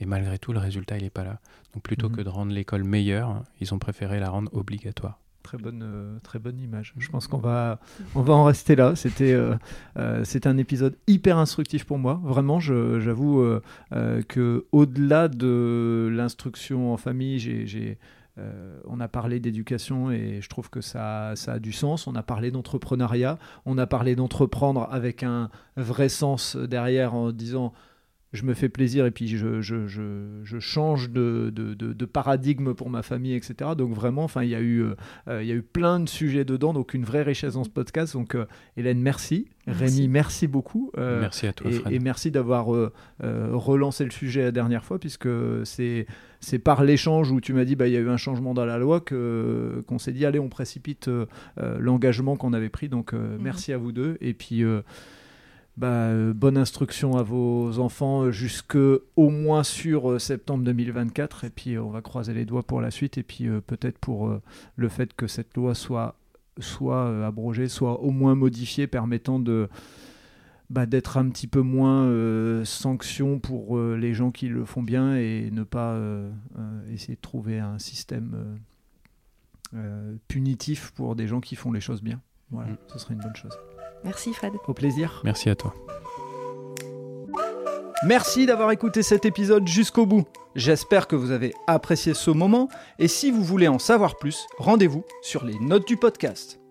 Et malgré tout, le résultat, il n'est pas là. Donc plutôt mhm. que de rendre l'école meilleure, ils ont préféré la rendre obligatoire. Très bonne, euh, très bonne image. Je pense qu'on va, on va en rester là. C'était euh, un épisode hyper instructif pour moi. Vraiment, j'avoue que au-delà de l'instruction en famille, j'ai euh, on a parlé d'éducation et je trouve que ça, ça a du sens. On a parlé d'entrepreneuriat, on a parlé d'entreprendre avec un vrai sens derrière en disant je me fais plaisir et puis je, je, change de, de, paradigme pour ma famille, etc. Donc vraiment, enfin, il y a eu, euh, il y a eu plein de sujets dedans, donc une vraie richesse dans ce podcast. Donc euh, Hélène, merci. Rémi, merci beaucoup. Euh, merci à toi. Et, et merci d'avoir relancé le sujet la dernière fois, puisque c'est c'est par l'échange où tu m'as dit bah il y a eu un changement dans la loi que qu'on s'est dit allez on précipite l'engagement qu'on avait pris. Donc mhm. merci à vous deux et puis bah, euh, bonne instruction à vos enfants euh, jusque au moins sur euh, septembre 2024 et puis on va croiser les doigts pour la suite et puis peut-être pour le fait que cette loi soit soit abrogée, soit au moins modifiée permettant de bah, d'être un petit peu moins euh, sanction pour euh, les gens qui le font bien et ne pas euh, essayer de trouver un système punitif pour des gens qui font les choses bien. Voilà, mm. ce serait une bonne chose. Merci Fred. Au plaisir. Merci à toi. Merci d'avoir écouté cet épisode jusqu'au bout. J'espère que vous avez apprécié ce moment et si vous voulez en savoir plus, rendez-vous sur les notes du podcast.